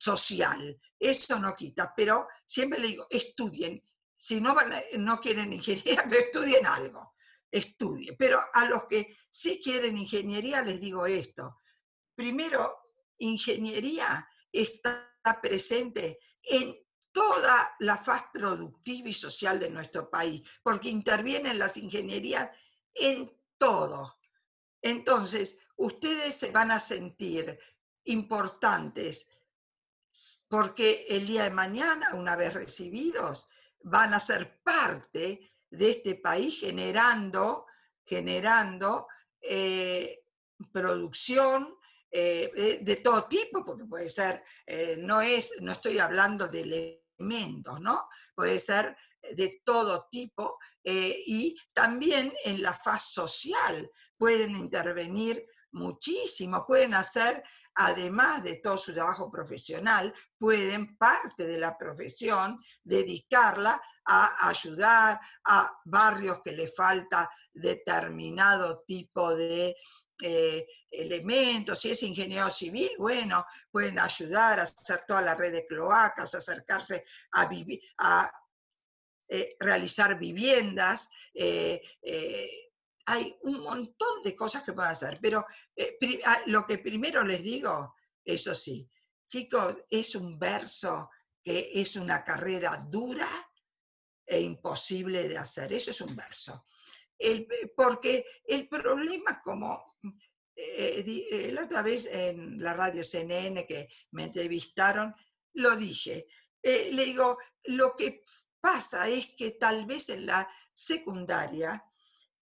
social, eso no quita, pero siempre le digo, estudien, si no, van no quieren ingeniería, pero <laughs> estudien algo, estudien. Pero a los que sí quieren ingeniería les digo esto. Primero, ingeniería está presente en toda la faz productiva y social de nuestro país, porque intervienen las ingenierías en todo. Entonces, ustedes se van a sentir importantes porque el día de mañana, una vez recibidos, van a ser parte de este país generando, generando eh, producción eh, de todo tipo, porque puede ser, eh, no, es, no estoy hablando de elementos, ¿no? Puede ser de todo tipo y también en la faz social pueden intervenir muchísimo, pueden hacer, además de todo su trabajo profesional, pueden parte de la profesión dedicarla a ayudar a barrios que le falta determinado tipo de eh, elementos, si es ingeniero civil, bueno, pueden ayudar a hacer toda la red de cloacas, acercarse a, vivir, a eh, realizar viviendas, eh, hay un montón de cosas que pueden hacer, pero ah, lo que primero les digo, eso sí, chicos, es un verso que es una carrera dura e imposible de hacer, eso es un verso. porque el problema como eh, eh, la otra vez en la radio CNN que me entrevistaron, lo dije. Eh, le digo, lo que pasa es que tal vez en la secundaria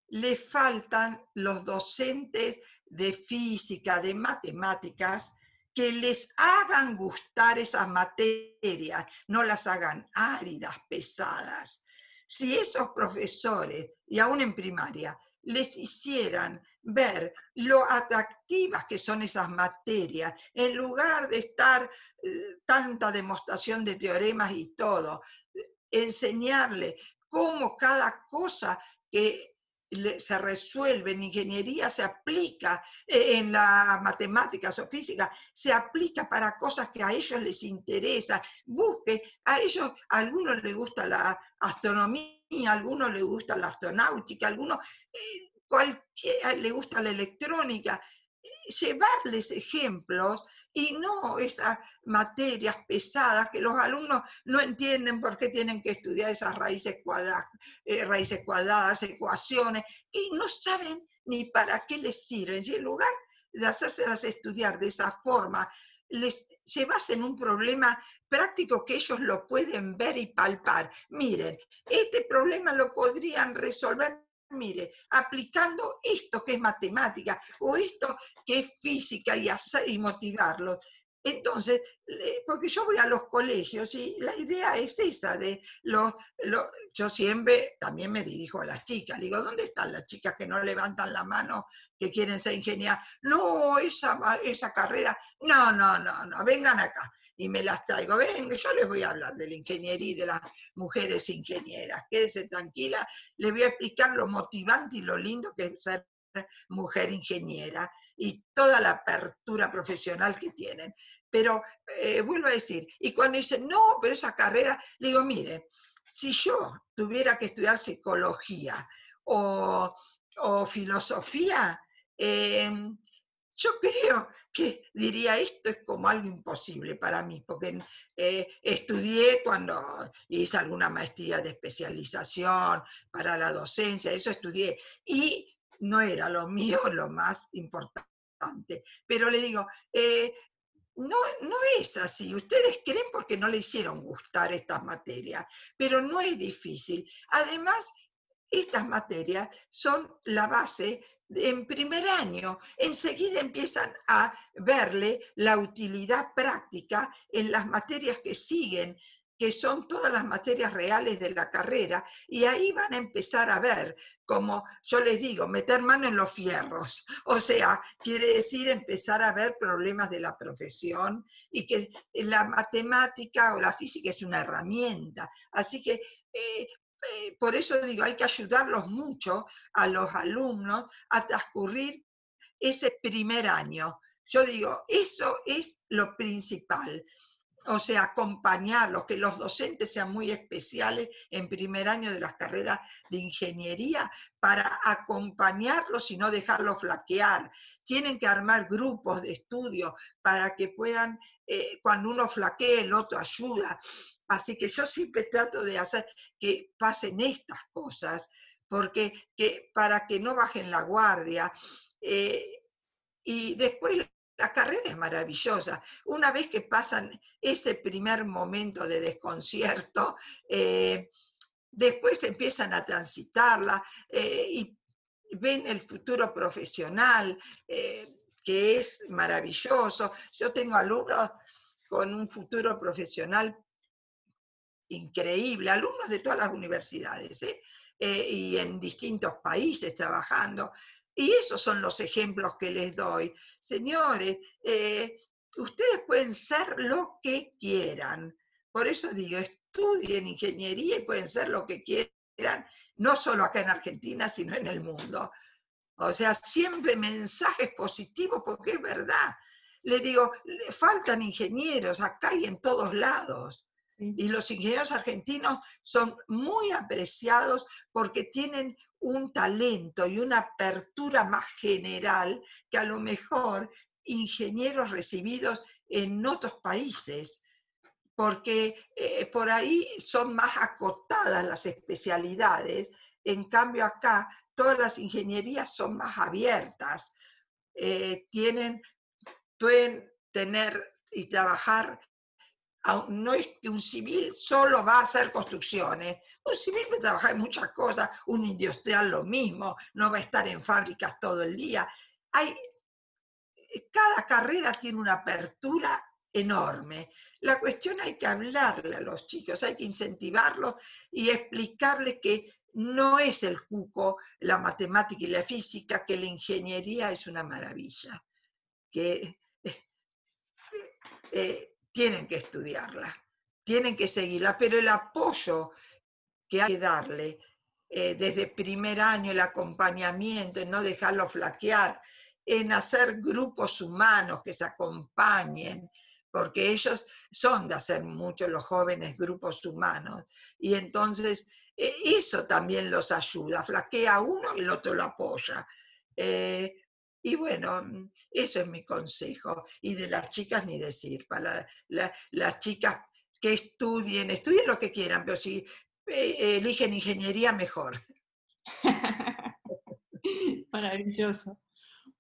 le faltan los docentes de física, de matemáticas, que les hagan gustar esas materias, no las hagan áridas, pesadas. Si esos profesores, y aún en primaria, les hicieran ver lo atractivas que son esas materias, en lugar de estar eh, tanta demostración de teoremas y todo, enseñarle cómo cada cosa que se resuelve en ingeniería se aplica eh, en la matemáticas o física, se aplica para cosas que a ellos les interesa. Busque, a ellos, a algunos les gusta la astronomía, a algunos les gusta la astronáutica, a algunos eh, cualquiera le gusta la electrónica, llevarles ejemplos y no esas materias pesadas que los alumnos no entienden por qué tienen que estudiar esas raíces cuadradas, eh, raíces cuadradas ecuaciones, y no saben ni para qué les sirven. Si en lugar de hacérselas estudiar de esa forma, les, se basa en un problema práctico que ellos lo pueden ver y palpar. Miren, este problema lo podrían resolver mire, aplicando esto que es matemática o esto que es física y, hacer, motivarlos. Entonces, porque yo voy a los colegios y la idea es esa de los, yo siempre también me dirijo a las chicas, digo, ¿dónde están las chicas que no levantan la mano que quieren ser ingenieras? No, esa, esa carrera, no, no, no, no, vengan acá y me las traigo. Ven, yo les voy a hablar de la ingeniería y de las mujeres ingenieras. Quédese tranquila, les voy a explicar lo motivante y lo lindo que es ser mujer ingeniera y toda la apertura profesional que tienen. Pero eh, vuelvo a decir, y cuando dicen, no, pero esa carrera, le digo, mire, si yo tuviera que estudiar psicología o, filosofía, eh, yo creo que diría esto es como algo imposible para mí, porque eh, estudié cuando hice alguna maestría de especialización para la docencia, eso estudié, y no era lo mío lo más importante. Pero le digo, eh, no, no es así. Ustedes creen porque no le hicieron gustar estas materias, pero no es difícil. Además, estas materias son la base en primer año, enseguida empiezan a verle la utilidad práctica en las materias que siguen, que son todas las materias reales de la carrera, y ahí van a empezar a ver, como yo les digo, meter mano en los fierros. O sea, quiere decir empezar a ver problemas de la profesión y que la matemática o la física es una herramienta. Así que eh, eh, por eso digo, hay que ayudarlos mucho a los alumnos a transcurrir ese primer año. Yo digo, eso es lo principal. O sea, acompañarlos, que los docentes sean muy especiales en primer año de las carreras de ingeniería para acompañarlos y no dejarlos flaquear. Tienen que armar grupos de estudio para que puedan, eh, cuando uno flaquee, el otro ayuda. Así que yo siempre trato de hacer que pasen estas cosas, porque que, para que no bajen la guardia, Eh, y después la carrera es maravillosa. Una vez que pasan ese primer momento de desconcierto, eh, después empiezan a transitarla eh, y ven el futuro profesional, que es maravilloso. Yo tengo alumnos con un futuro profesional increíble, alumnos de todas las universidades ¿eh? Eh, y en distintos países trabajando. Y esos son los ejemplos que les doy. Señores, eh, ustedes pueden ser lo que quieran. Por eso digo, estudien ingeniería y pueden ser lo que quieran, no solo acá en Argentina, sino en el mundo. O sea, siempre mensajes positivos, porque es verdad. Le digo, faltan ingenieros acá y en todos lados. Y los ingenieros argentinos son muy apreciados porque tienen un talento y una apertura más general que a lo mejor ingenieros recibidos en otros países, porque eh, por ahí son más acotadas las especialidades, en cambio acá todas las ingenierías son más abiertas, eh, tienen, pueden tener y trabajar no es que un civil solo va a hacer construcciones. Un civil puede trabajar en muchas cosas, un industrial lo mismo, no va a estar en fábricas todo el día. Hay, cada carrera tiene una apertura enorme. La cuestión hay que hablarle a los chicos, hay que incentivarlos y explicarles que no es el cuco la matemática y la física, que la ingeniería es una maravilla, que <laughs> eh, tienen que estudiarla, tienen que seguirla, pero el apoyo que hay que darle eh, desde primer año, el acompañamiento, en no dejarlo flaquear, en hacer grupos humanos que se acompañen, porque ellos son de hacer mucho los jóvenes grupos humanos. Y entonces eh, eso también los ayuda, flaquea uno y el otro lo apoya. Eh, y bueno, mm, eso es mi consejo. Y de las chicas ni decir, para las chicas que estudien, estudien lo que quieran, pero si eh, eligen ingeniería, mejor. <laughs> Maravilloso.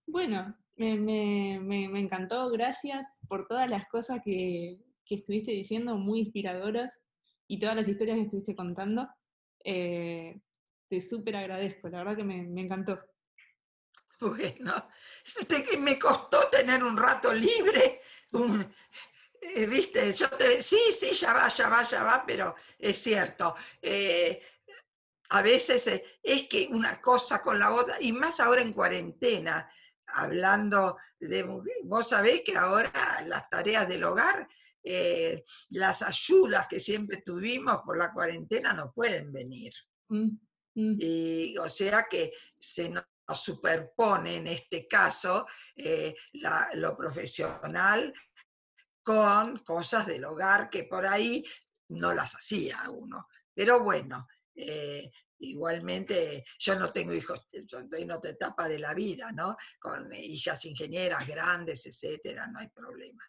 Bueno, me, encantó, gracias por todas las cosas que, estuviste diciendo, muy inspiradoras, y todas las historias que estuviste contando. Eh, te súper agradezco, la verdad que me encantó. <laughs> Bueno, me costó tener un rato libre, eh, ¿viste? Yo te, sí, sí, ya va, ya va, ya va, pero es cierto. Eh, a veces eh, es que una cosa con la otra, y más ahora en cuarentena, hablando de vos sabés que ahora las tareas del hogar, las ayudas que siempre tuvimos por la cuarentena no pueden venir. Mm, mm. Y o sea que se nos superpone en este caso eh, lo profesional con cosas del hogar que por ahí no las hacía uno. Pero bueno, eh, igualmente yo no tengo hijos, yo estoy en otra etapa de la vida, ¿no? Con hijas ingenieras grandes, etcétera, no hay problema.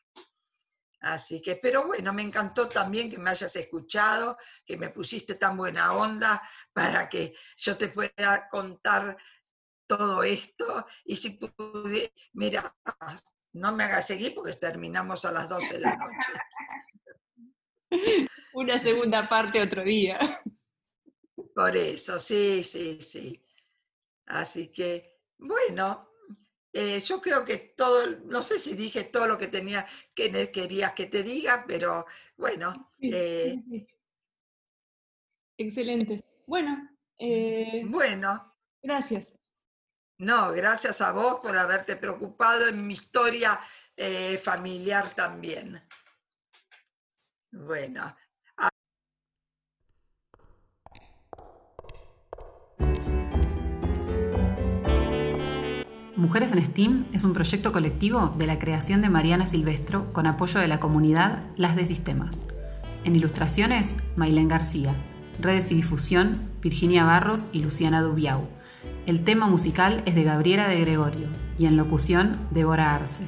Así que, pero bueno, me encantó también que me hayas escuchado, que me pusiste tan buena onda para que yo te pueda contar todo esto y si pude, mira, no me hagas seguir porque terminamos a las 12 de la noche. <laughs> Una segunda parte otro día. Por eso, sí, sí, sí. Así que, bueno, eh, yo creo que todo, no sé si dije todo lo que tenía, que querías que te diga, pero bueno. Eh, Excelente. Bueno. Eh, bueno. Gracias. No, gracias a vos por haberte preocupado en mi historia familiar también. Bueno. Mujeres en STEAM es un proyecto colectivo de la creación de Mariana Silvestro con apoyo de la comunidad Las de Sistemas. En ilustraciones, Mailén García. Redes y difusión, Virginia Barros y Luciana Dubiau. El tema musical es de Gabriela de Gregorio y en locución Débora Arce.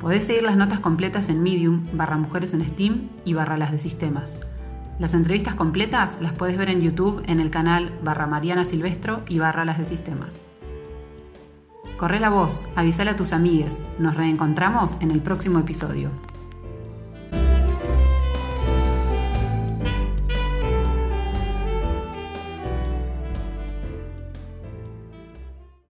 Podés seguir las notas completas en Medium, barra Mujeres en Steam y barra las de Sistemas. Las entrevistas completas las puedes ver en YouTube en el canal barra Mariana Silvestro y barra las de Sistemas. Corre la voz, avísale a tus amigues. Nos reencontramos en el próximo episodio.